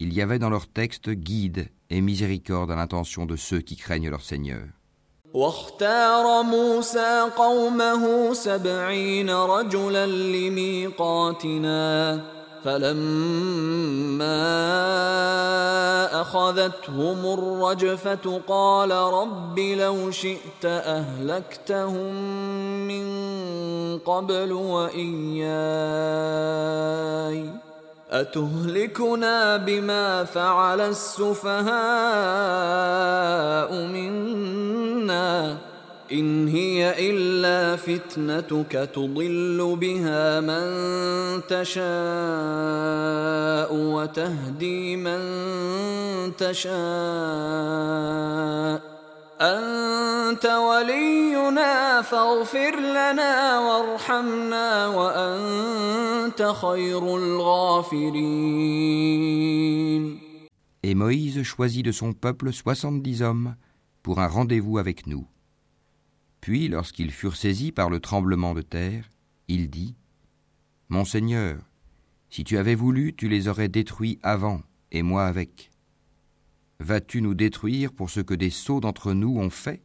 Il y avait dans leur texte guide et miséricorde à l'intention de ceux qui craignent leur Seigneur. واختار موسى قومه سبعين رجلا لميقاتنا فلما أخذتهم الرجفة قال رب لو شئت أهلكتهم من قبل وإياي أتهلكنا بما فعل السفهاء منا إن هي إلا فتنتك تضل بها من تشاء وتهدي من تشاء. أنت ولينا فاغفر لنا وارحمنا وأنت خير الغافرين Et Moïse choisit de son peuple soixante-dix hommes pour un rendez-vous avec nous. Puis, lorsqu'ils furent saisis par le tremblement de terre, il dit Mon Seigneur, si tu avais voulu, tu les aurais détruits avant, et moi avec. Vas-tu nous détruire pour ce que des sots d'entre nous ont fait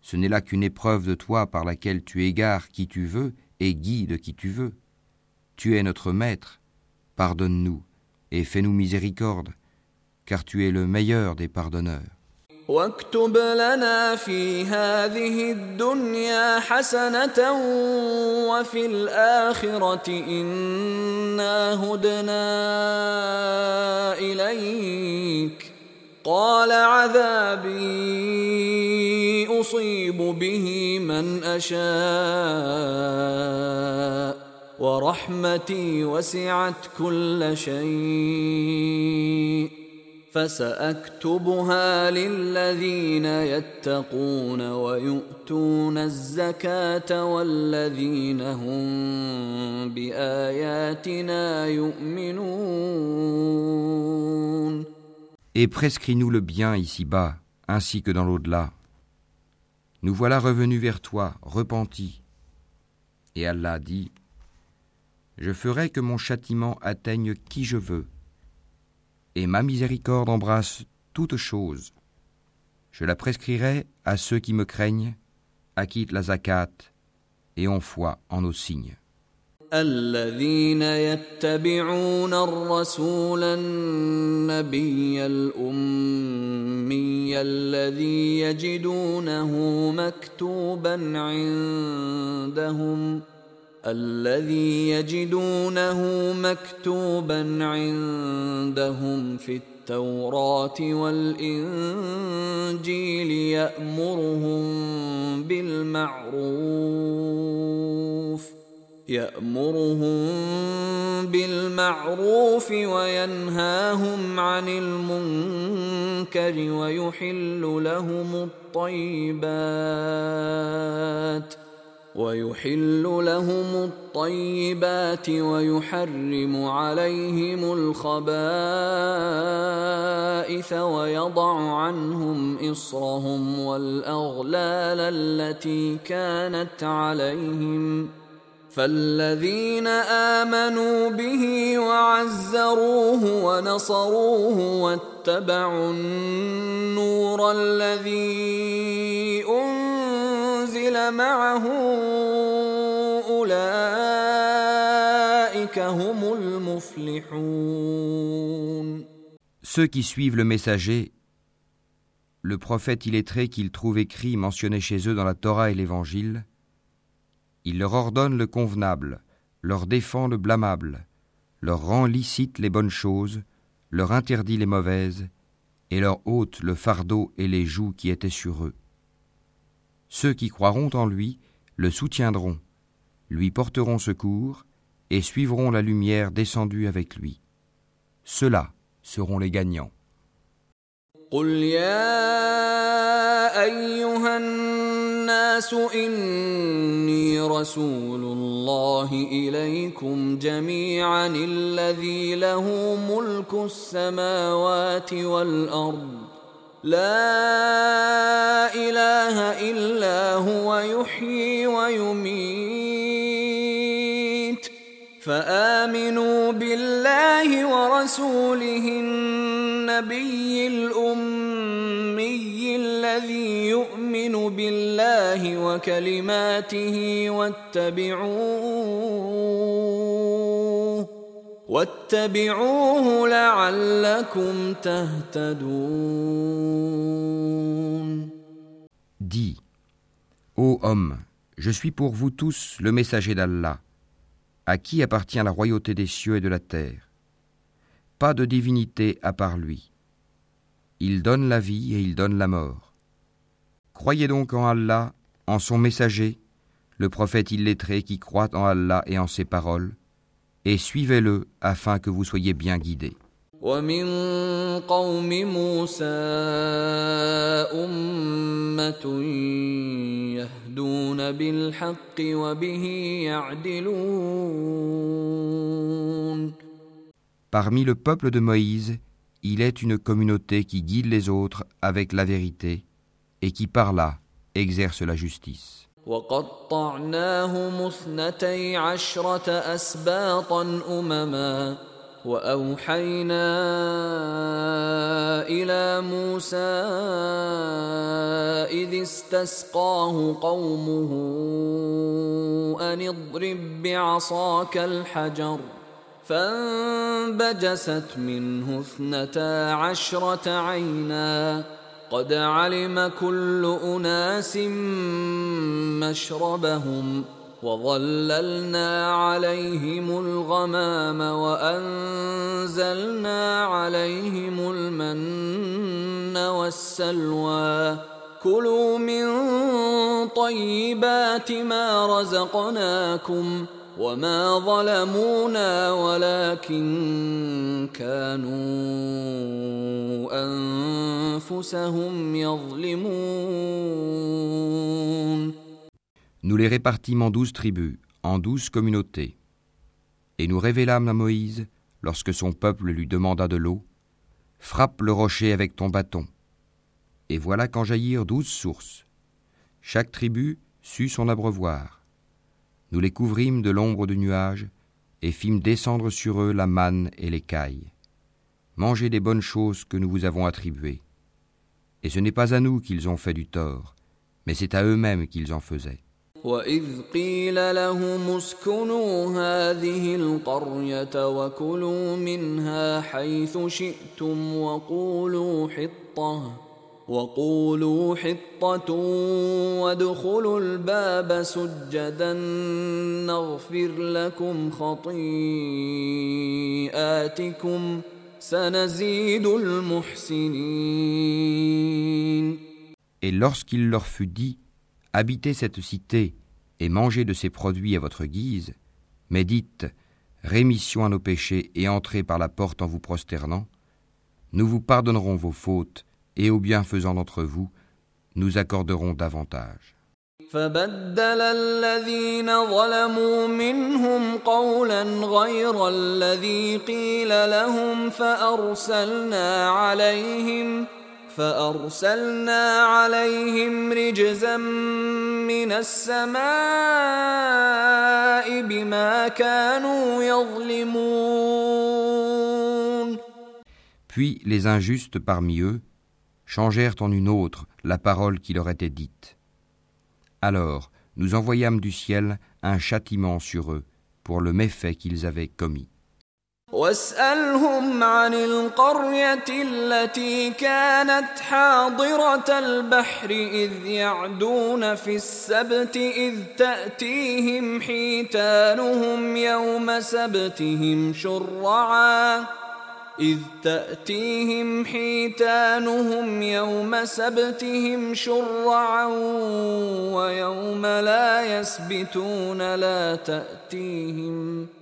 Ce n'est là qu'une épreuve de toi par laquelle tu égares qui tu veux et guides qui tu veux. Tu es notre Maître, pardonne-nous et fais-nous miséricorde, car tu es le meilleur des pardonneurs. واكتب لنا في هذه الدنيا حسنة وفي الآخرة إنا هدنا إليك قال عذابي أصيب به من أشاء ورحمتي وسعت كل شيء فسأكتبها للذين يتقون ويؤتون الزكاة والذين هم بآياتنا يؤمنون Et prescris-nous le bien ici-bas, ainsi que dans l'au-delà. Nous voilà revenus vers toi, repentis. Et Allah dit Je ferai que mon châtiment atteigne qui je veux et ma miséricorde embrasse toutes choses. Je la prescrirai à ceux qui me craignent, acquittent la zakat et ont foi en nos signes. الذين يتبعون الرسول النبي الأمي الذي يجدونه مكتوبا عندهم الذي يجدونه مكتوبا عندهم في التوراة والإنجيل يأمرهم بالمعروف. يأمرهم بالمعروف وينهاهم عن المنكر ويحل لهم الطيبات ۖ ويحل لهم الطيبات ويحرم عليهم الخبائث ويضع عنهم إصرهم والأغلال التي كانت عليهم فالذين امنوا به وعزروه ونصروه واتبعوا النور الذي انزل معه اولئك هم المفلحون Ceux qui suivent le messager le prophète illettré qu'ils trouvent écrit mentionné chez eux dans la Torah et l'Évangile, il leur ordonne le convenable, leur défend le blâmable, leur rend licite les bonnes choses, leur interdit les mauvaises, et leur ôte le fardeau et les joues qui étaient sur eux. Ceux qui croiront en lui le soutiendront, lui porteront secours, et suivront la lumière descendue avec lui. Ceux-là seront les gagnants. قل يا ايها الناس اني رسول الله اليكم جميعا الذي له ملك السماوات والارض. لا اله الا هو يحيي ويميت. فآمنوا بالله ورسوله النبي الأمي الذي يؤمن بالله وكلماته واتبعوه واتبعوه لعلكم تهتدون. Dis, ô homme, je suis pour vous tous le messager d'Allah, à qui appartient la royauté des cieux et de la terre. pas de divinité à part lui. Il donne la vie et il donne la mort. Croyez donc en Allah, en son messager, le prophète illettré qui croit en Allah et en ses paroles, et suivez-le afin que vous soyez bien guidés. Parmi le peuple de Moïse, il est une communauté qui guide les autres avec la vérité et qui par là exerce la justice. وأوحينا إلى موسى إذ استسقاه قومه أن اضرب بعصاك الحجر فانبجست منه اثنتا عشرة عينا قد علم كل أناس مشربهم وظللنا عليهم الغمام وأنزلنا عليهم المن والسلوى. كلوا من طيبات ما رزقناكم ۖ Nous les répartîmes en douze tribus, en douze communautés. Et nous révélâmes à Moïse, lorsque son peuple lui demanda de l'eau, Frappe le rocher avec ton bâton. Et voilà qu'en jaillirent douze sources. Chaque tribu sut son abreuvoir. Nous les couvrîmes de l'ombre de nuages et fîmes descendre sur eux la manne et l'écaille. Mangez des bonnes choses que nous vous avons attribuées. Et ce n'est pas à nous qu'ils ont fait du tort, mais c'est à eux-mêmes qu'ils en faisaient. وإذ قيل لهم اسكنوا هذه القرية وكلوا منها حيث شئتم وقولوا حطة وقولوا حطة وادخلوا الباب سجدا نغفر لكم خطيئاتكم سنزيد المحسنين Et lorsqu'il leur fut dit Habitez cette cité et mangez de ses produits à votre guise, mais dites Rémission à nos péchés et entrez par la porte en vous prosternant, nous vous pardonnerons vos fautes et aux bienfaisants d'entre vous, nous accorderons davantage. فبدل الذين ظلموا منهم قولا غير الذي قيل لهم فأرسلنا عليهم فأرسلنا عليهم رجزا من السماء بما كانوا يظلمون Puis les injustes parmi eux changèrent en une autre la parole qui leur était dite. Alors nous envoyâmes du ciel un châtiment sur eux pour le méfait qu'ils avaient commis. واسألهم عن القرية التي كانت حاضرة البحر إذ يعدون في السبت إذ تأتيهم حيتانهم يوم سبتهم شرعا. إذ تأتيهم حيتانهم يوم سبتهم شرعا ويوم لا يسبتون لا تأتيهم ۖ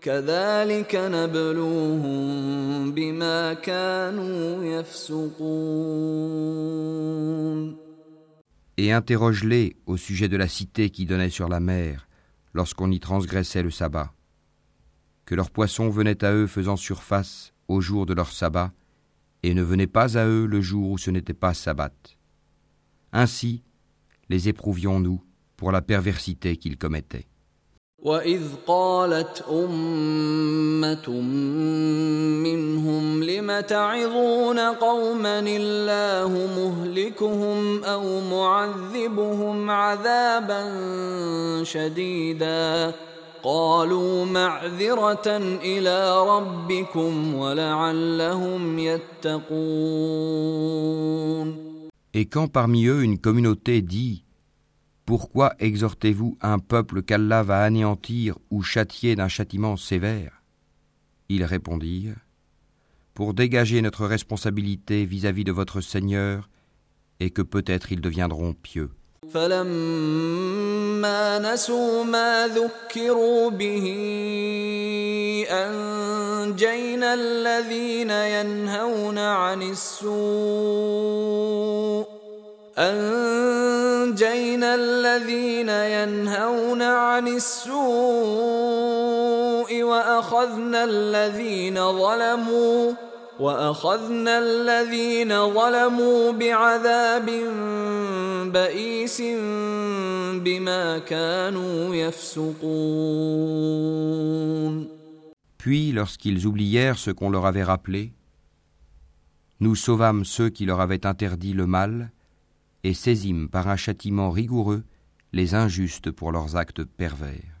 كذلك نبلوهم بما كانوا يفسقون Et interroge-les au sujet de la cité qui donnait sur la mer lorsqu'on y transgressait le sabbat. Que leurs poissons venaient à eux faisant surface au jour de leur sabbat et ne venaient pas à eux le jour où ce n'était pas sabbat. Ainsi les éprouvions-nous pour la perversité qu'ils commettaient. واذ قالت امه منهم لم تعظون قوما الله مهلكهم أو معذبهم عذابا شديدا قالوا معذره إلى ربكم ولعلهم يتقون Et quand parmi eux une communauté dit Pourquoi exhortez-vous un peuple qu'Allah va anéantir ou châtier d'un châtiment sévère Ils répondirent Pour dégager notre responsabilité vis-à-vis de votre Seigneur et que peut-être ils deviendront pieux. أنجينا الذين ينهون عن السوء وأخذنا الذين ظلموا وأخذنا الذين ظلموا بعذاب بئيس بما كانوا يفسقون Puis, lorsqu'ils oublièrent ce qu'on leur avait rappelé, nous sauvâmes ceux qui leur avaient interdit le mal et saisîmes par un châtiment rigoureux les injustes pour leurs actes pervers.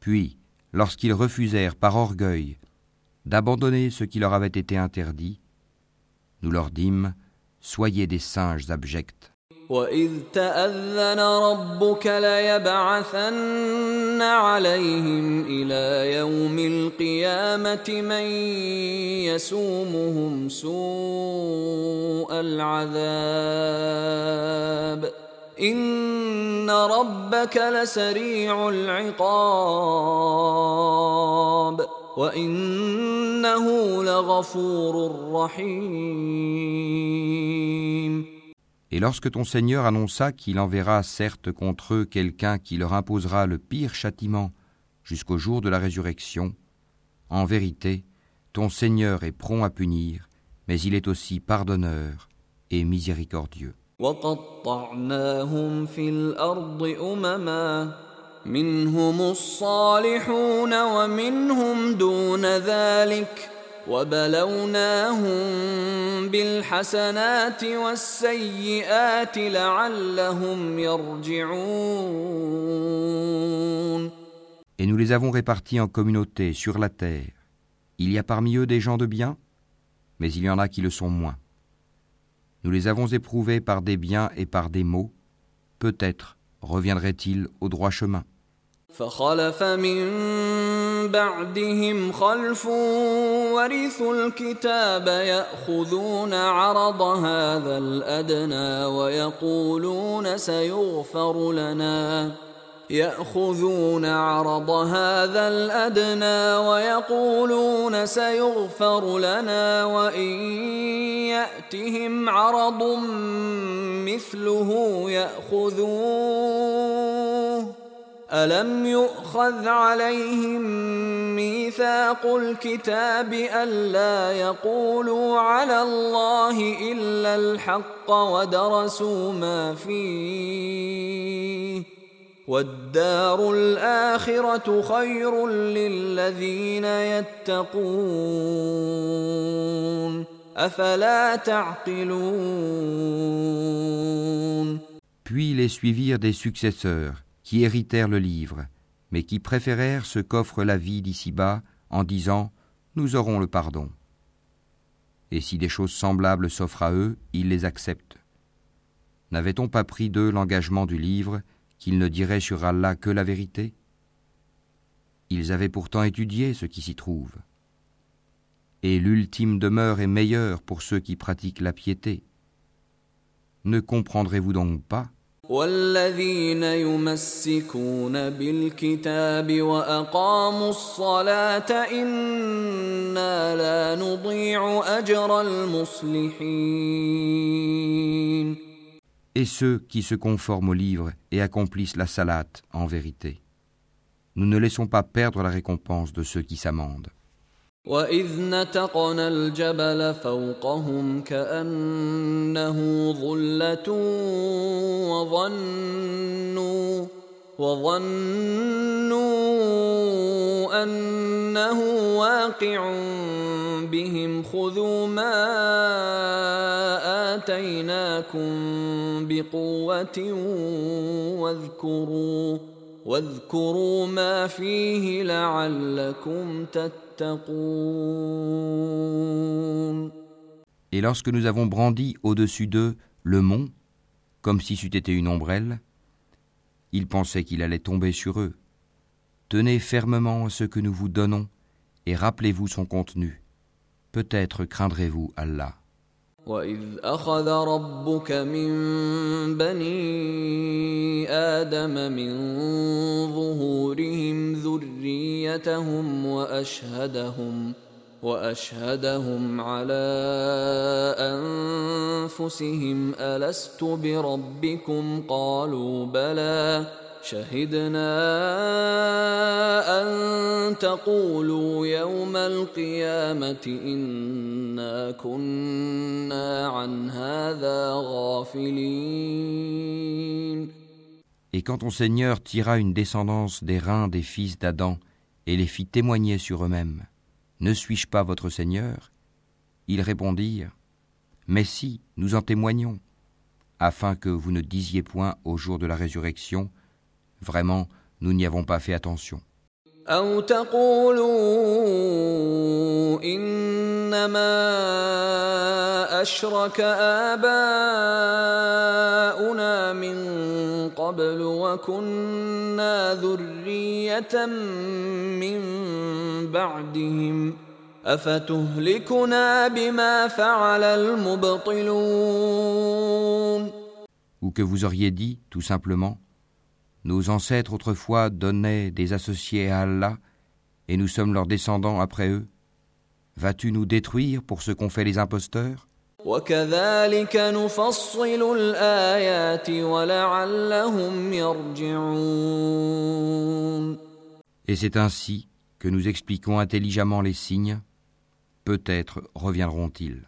Puis, lorsqu'ils refusèrent par orgueil d'abandonner ce qui leur avait été interdit, nous leur dîmes Soyez des singes abjects. واذ تاذن ربك ليبعثن عليهم إلى يوم القيامه من يسومهم سوء العذاب ان ربك لسريع العقاب وانه لغفور رحيم Et lorsque ton Seigneur annonça qu'il enverra certes contre eux quelqu'un qui leur imposera le pire châtiment jusqu'au jour de la résurrection, en vérité, ton Seigneur est prompt à punir, mais il est aussi pardonneur et miséricordieux. Et nous les avons répartis en communautés sur la terre. Il y a parmi eux des gens de bien, mais il y en a qui le sont moins. Nous les avons éprouvés par des biens et par des maux. Peut-être reviendraient-ils au droit chemin. فخلف من بعدهم خلف ورثوا الكتاب يأخذون عرض هذا الأدنى ويقولون سيغفر لنا. يأخذون عرض هذا الأدنى ويقولون سيغفر لنا وإن يأتهم عرض مثله يأخذوه. ألم يؤخذ عليهم ميثاق الكتاب ألا يقولوا على الله إلا الحق ودرسوا ما فيه والدار الآخرة خير للذين يتقون أفلا تعقلون Puis les suivirent des successeurs. Qui héritèrent le livre, mais qui préférèrent ce qu'offre la vie d'ici-bas en disant Nous aurons le pardon. Et si des choses semblables s'offrent à eux, ils les acceptent. N'avait-on pas pris d'eux l'engagement du livre qu'ils ne diraient sur Allah que la vérité? Ils avaient pourtant étudié ce qui s'y trouve. Et l'ultime demeure est meilleure pour ceux qui pratiquent la piété. Ne comprendrez-vous donc pas والذين يمسكون بالكتاب وأقاموا الصلاة إنا لا نضيع أجر المصلحين Et ceux qui se conforment au livre et accomplissent la salate en vérité. Nous ne laissons pas perdre la récompense de ceux qui s'amendent. وإذ نتقنا الجبل فوقهم كأنه ظلة وظنوا وظنوا أنه واقع بهم. خذوا ما آتيناكم بقوة واذكروا واذكروا ما فيه لعلكم تتقون Et lorsque nous avons brandi au-dessus d'eux le mont, comme si c'eût été une ombrelle, ils pensaient qu'il allait tomber sur eux. Tenez fermement ce que nous vous donnons et rappelez-vous son contenu. Peut-être craindrez-vous Allah. واذ اخذ ربك من بني آدم من ظهورهم ذريتهم واشهدهم واشهدهم على انفسهم الست بربكم قالوا بلى شهدنا أن تقولوا يوم القيامة إنا كنا عن هذا غافلين Et quand ton Seigneur tira une descendance des reins des fils d'Adam et les fit témoigner sur eux-mêmes, ne suis-je pas votre Seigneur Ils répondirent, Mais si, nous en témoignons, afin que vous ne disiez point au jour de la résurrection, Vraiment, nous n'y avons pas fait attention. أو تقولوا إنما أشرك آباؤنا من قبل وكنا ذرية من بعدهم أفتهلكنا بما فعل المبطلون Ou que vous auriez dit, tout simplement, nos ancêtres autrefois donnaient des associés à Allah, et nous sommes leurs descendants après eux. Vas-tu nous détruire pour ce qu'ont fait les imposteurs? Et c'est ainsi que nous expliquons intelligemment les signes. Peut-être reviendront-ils.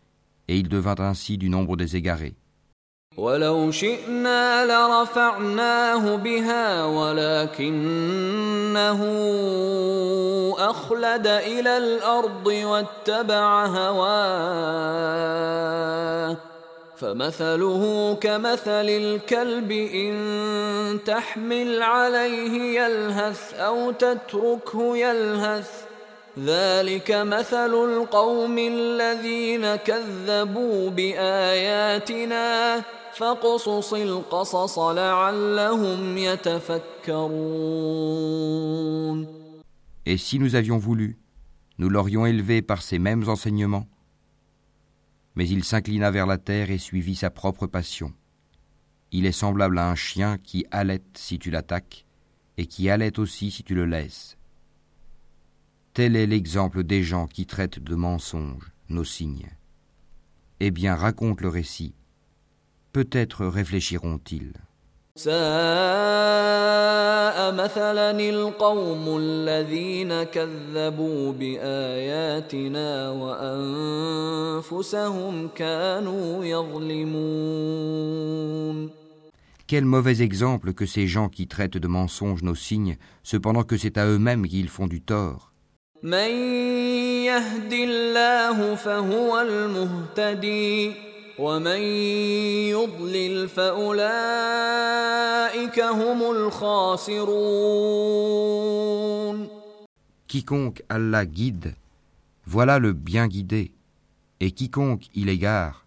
et il devint ainsi du nombre des égarés. ولو شئنا لرفعناه بها ولكنه أخلد إلى الأرض واتبع هواه فمثله كمثل الكلب إن تحمل عليه يلهث أو تتركه يلهث ذلك مثل القوم الذين كذبوا بآياتنا فقصص القصص لعلهم يتفكرون Et si nous avions voulu, nous l'aurions élevé par ces mêmes enseignements. Mais il s'inclina vers la terre et suivit sa propre passion. Il est semblable à un chien qui halète si tu l'attaques, et qui halète aussi si tu le laisses. Tel est l'exemple des gens qui traitent de mensonges nos signes. Eh bien, raconte le récit. Peut-être réfléchiront-ils. Quel mauvais exemple que ces gens qui traitent de mensonges nos signes, cependant que c'est à eux-mêmes qu'ils font du tort. من يهد الله فهو المهتدي ومن يضلل فاولئك هم الخاسرون Quiconque Allah guide, voilà le bien guidé, et quiconque il égare,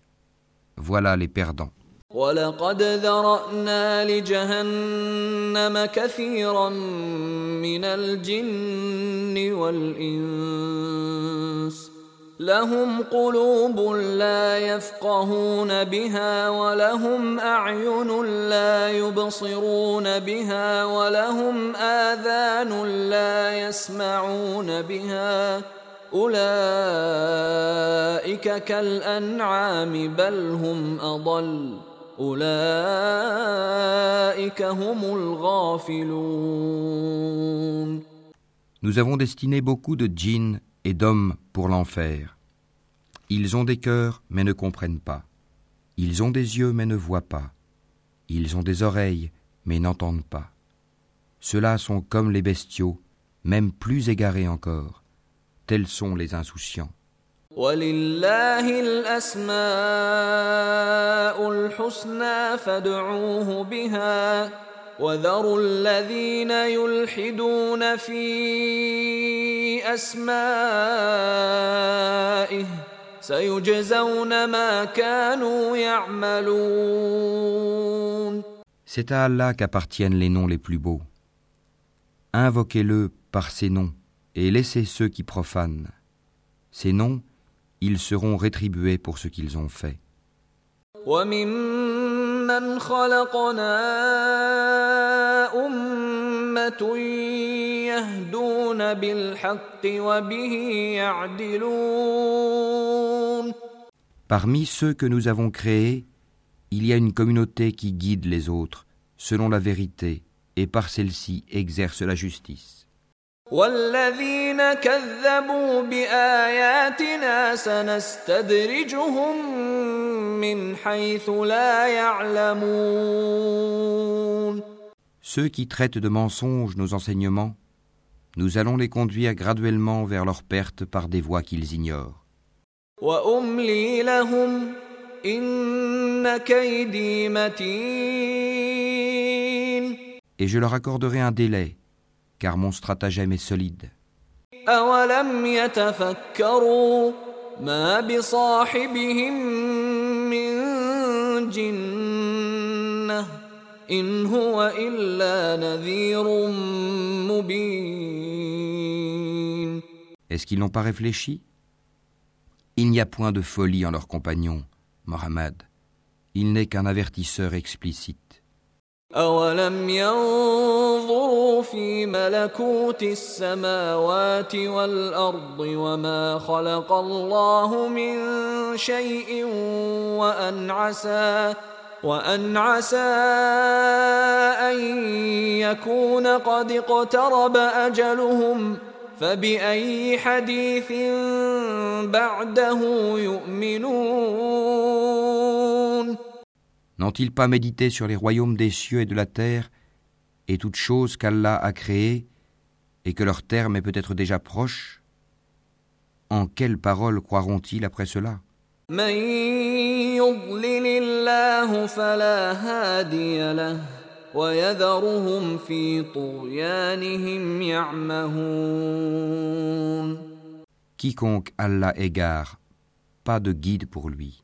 voilà les perdants. ولقد ذرأنا لجهنم كثيرا من الجن والإنس لهم قلوب لا يفقهون بها ولهم أعين لا يبصرون بها ولهم آذان لا يسمعون بها أولئك كالأنعام بل هم الغافلون Nous avons destiné beaucoup de djinns et d'hommes pour l'enfer. Ils ont des cœurs mais ne comprennent pas. Ils ont des yeux mais ne voient pas. Ils ont des oreilles mais n'entendent pas. Ceux-là sont comme les bestiaux, même plus égarés encore. Tels sont les insouciants. ولله الأسماء الحسنى فادعوه بها وذروا الذين يلحدون في أسمائه سيجزون ما كانوا يعملون C'est à Allah qu'appartiennent les noms les plus beaux. Invoquez-le par ces noms et laissez ceux qui profanent. Ces noms, ils seront rétribués pour ce qu'ils ont fait. وممن خلقنا أمة يهدون بالحق وبه يعدلون Parmi ceux que nous avons créés, il y a une communauté qui guide les autres selon la vérité et par celle-ci exerce la justice. والذين كذبوا بآياتنا سنستدرجهم من حيث لا يعلمون Ceux qui traitent de mensonges nos enseignements, nous allons les conduire graduellement vers leur perte par des voies qu'ils ignorent. وأملي لهم إن كيدي متين Et je leur accorderai un délai, car mon stratagème est solide. Est-ce qu'ils n'ont pas réfléchi? Il n'y a point de folie en leur compagnon, Mohammed. Il n'est qu'un avertisseur explicite. أولم ينظروا في ملكوت السماوات والأرض وما خلق الله من شيء وأن عسى وأن عسى أن يكون قد اقترب أجلهم فبأي حديث بعده يؤمنون N'ont-ils pas médité sur les royaumes des cieux et de la terre, et toutes choses qu'Allah a créées, et que leur terme est peut-être déjà proche? En quelles paroles croiront-ils après cela? Quiconque Allah égare, pas de guide pour lui.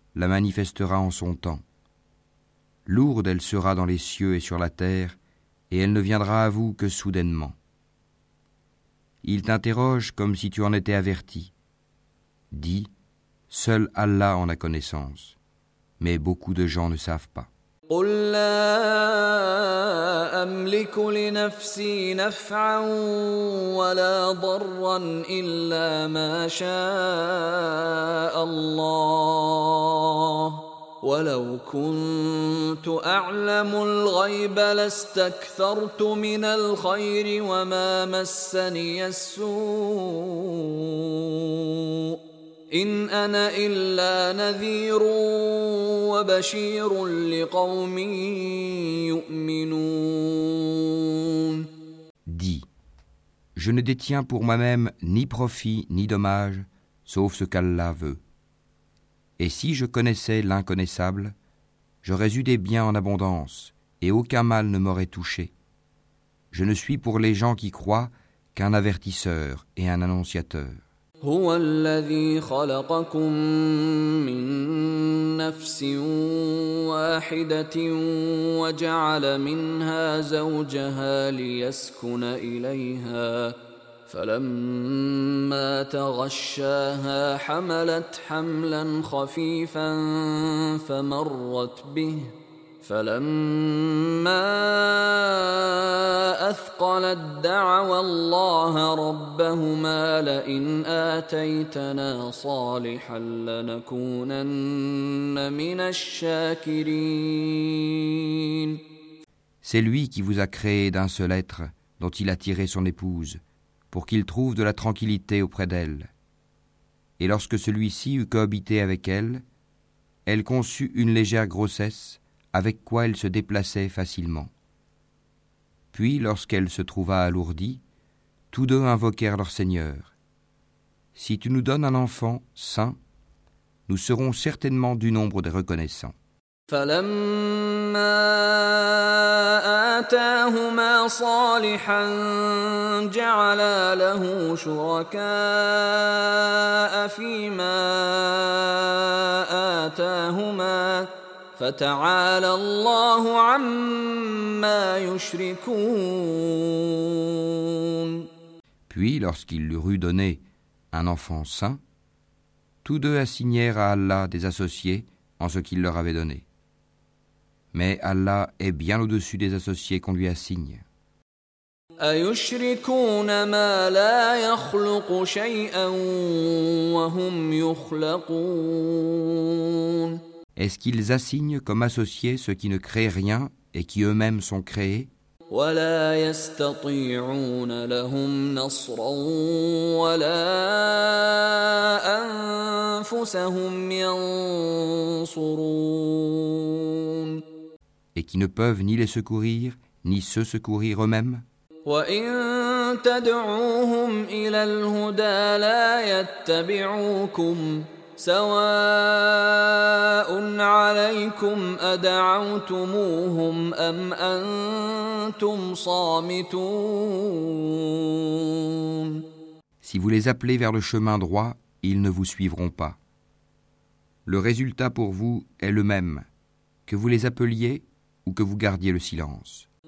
la manifestera en son temps. Lourde elle sera dans les cieux et sur la terre, et elle ne viendra à vous que soudainement. Il t'interroge comme si tu en étais averti. Dis, seul Allah en a connaissance, mais beaucoup de gens ne savent pas. قل لا املك لنفسي نفعا ولا ضرا الا ما شاء الله ولو كنت اعلم الغيب لاستكثرت من الخير وما مسني السوء إن أنا إلا نذير وبشير لقوم يؤمنون Dis, je ne détiens pour moi-même ni profit ni dommage, sauf ce qu'Allah veut. Et si je connaissais l'inconnaissable, j'aurais eu des biens en abondance, et aucun mal ne m'aurait touché. Je ne suis pour les gens qui croient qu'un avertisseur et un annonciateur. هو الذي خلقكم من نفس واحدة وجعل منها زوجها ليسكن إليها فلما تغشاها حملت حملا خفيفا فمرت به ۖ فلما أثقلت دعوا الله ربهما لئن آتيتنا صالحا لنكونن من الشاكرين C'est lui qui vous a créé d'un seul être dont il a tiré son épouse, pour qu'il trouve de la tranquillité auprès d'elle. Et lorsque celui-ci eut cohabité avec elle, elle conçut une légère grossesse, avec quoi elle se déplaçait facilement. Puis, lorsqu'elle se trouva alourdie, tous deux invoquèrent leur Seigneur. Si tu nous donnes un enfant saint, nous serons certainement du nombre des reconnaissants. Puis, lorsqu'il leur eut donné un enfant saint, tous deux assignèrent à Allah des associés en ce qu'il leur avait donné. Mais Allah est bien au-dessus des associés qu'on lui assigne. Est-ce qu'ils assignent comme associés ceux qui ne créent rien et qui eux-mêmes sont créés? et qui ne peuvent ni les secourir, ni se secourir eux-mêmes? Si vous les appelez vers le chemin droit, ils ne vous suivront pas. Le résultat pour vous est le même, que vous les appeliez ou que vous gardiez le silence.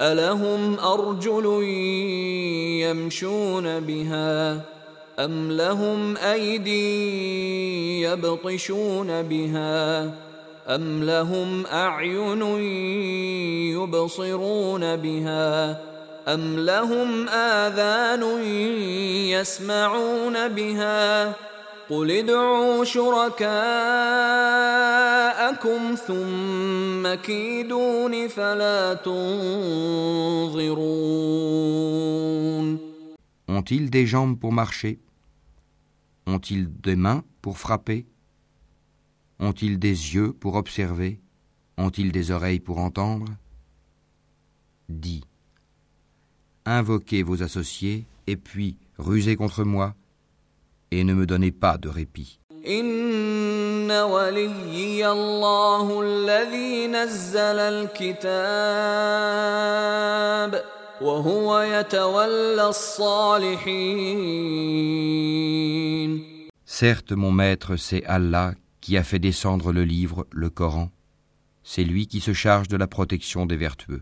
ألهم أرجل يمشون بها أم لهم أيدي يبطشون بها أم لهم أعين يبصرون بها أم لهم آذان يسمعون بها قل ادعوا شركاءكم ثم كيدون فلا تنظرون Ont-ils des jambes pour marcher Ont-ils des mains pour frapper Ont-ils des yeux pour observer Ont-ils des oreilles pour entendre Dis. Invoquez vos associés et puis rusez contre moi et ne me donnez pas de répit. إن وليي الله الذي نزل الكتاب وهو يتولى الصالحين Certes, mon maître, c'est Allah qui a fait descendre le livre, le Coran. C'est lui qui se charge de la protection des vertueux.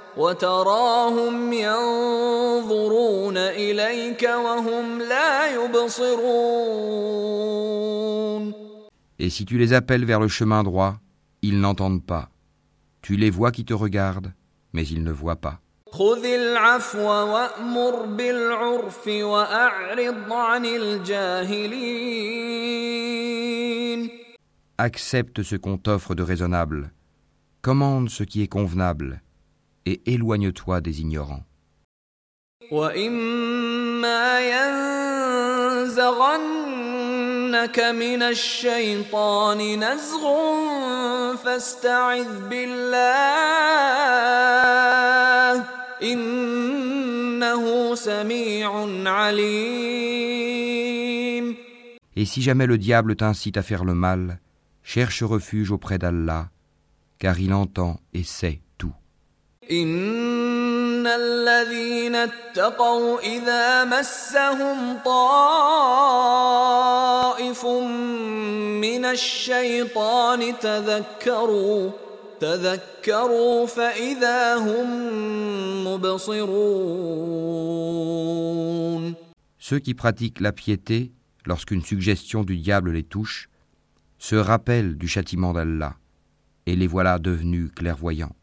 وتراهم ينظرون إليك وهم لا يبصرون Et si tu les appelles vers le chemin droit, ils n'entendent pas. Tu les vois qui te regardent, mais ils ne voient pas. خذ العفو وأمر بالعرف وأعرض عن الجاهلين Accepte ce qu'on t'offre de raisonnable. Commande ce qui est convenable. et éloigne-toi des ignorants. Et si jamais le diable t'incite à faire le mal, cherche refuge auprès d'Allah, car il entend et sait. tout. إن الذين اتقوا إذا مسهم طائف من الشيطان تذكروا تذكروا فإذا هم مبصرون Ceux qui pratiquent la piété, lorsqu'une suggestion du diable les touche, se rappellent du châtiment d'Allah, et les voilà devenus clairvoyants.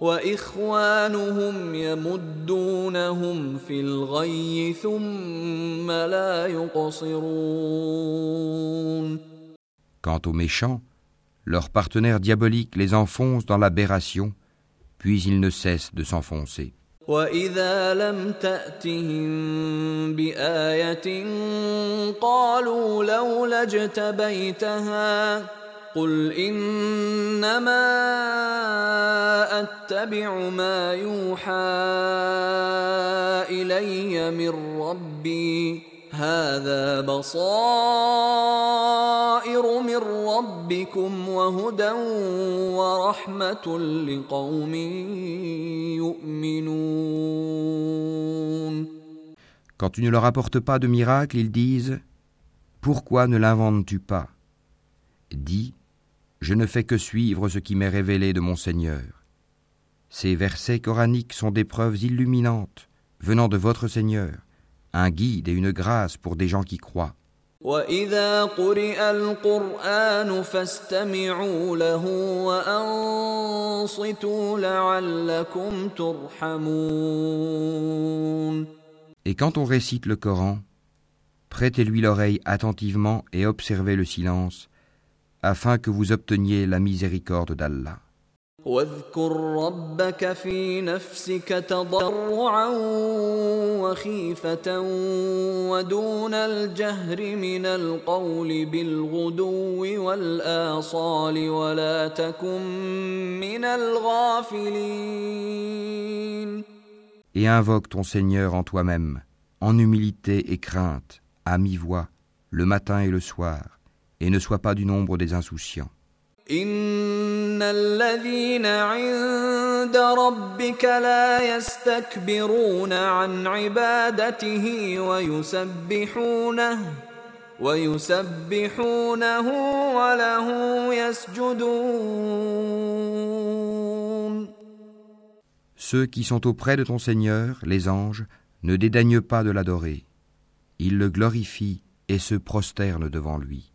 وإخوانهم يمدونهم في الغي ثم لا يقصرون Quant aux méchants, leurs partenaires diaboliques les enfoncent dans l'aberration, puis ils ne cessent de s'enfoncer. وإذا لم تأتهم بآية قالوا لولا اجتبيتها قل إنما أتبع ما يوحى إلي من ربي هذا بصائر من ربكم وهدى ورحمة لقوم يؤمنون Quand tu ne leur apportes pas de miracle, ils disent Pourquoi ne l'inventes-tu pas Dis Je ne fais que suivre ce qui m'est révélé de mon Seigneur. Ces versets coraniques sont des preuves illuminantes venant de votre Seigneur, un guide et une grâce pour des gens qui croient. وإذا قرئ القرآن فاستمعوا له وأنصتوا لعلكم ترحمون Et quand on récite le Coran, prêtez-lui l'oreille attentivement et observez le silence, afin que vous obteniez la miséricorde d'Allah. واذكر ربك في نفسك تضرعا وخيفة ودون الجهر من القول بالغدو والآصال ولا تكن من الغافلين Et invoque ton Seigneur en toi-même, en humilité et crainte, à mi-voix, le matin et le soir, et ne sois pas du nombre des insouciants. إن الذين عند ربك لا يستكبرون عن عبادته ويسبحونه ويسبحونه وله يسجدون Ceux qui sont auprès de ton Seigneur, les anges, ne dédaignent pas de l'adorer. Ils le glorifient et se prosternent devant lui.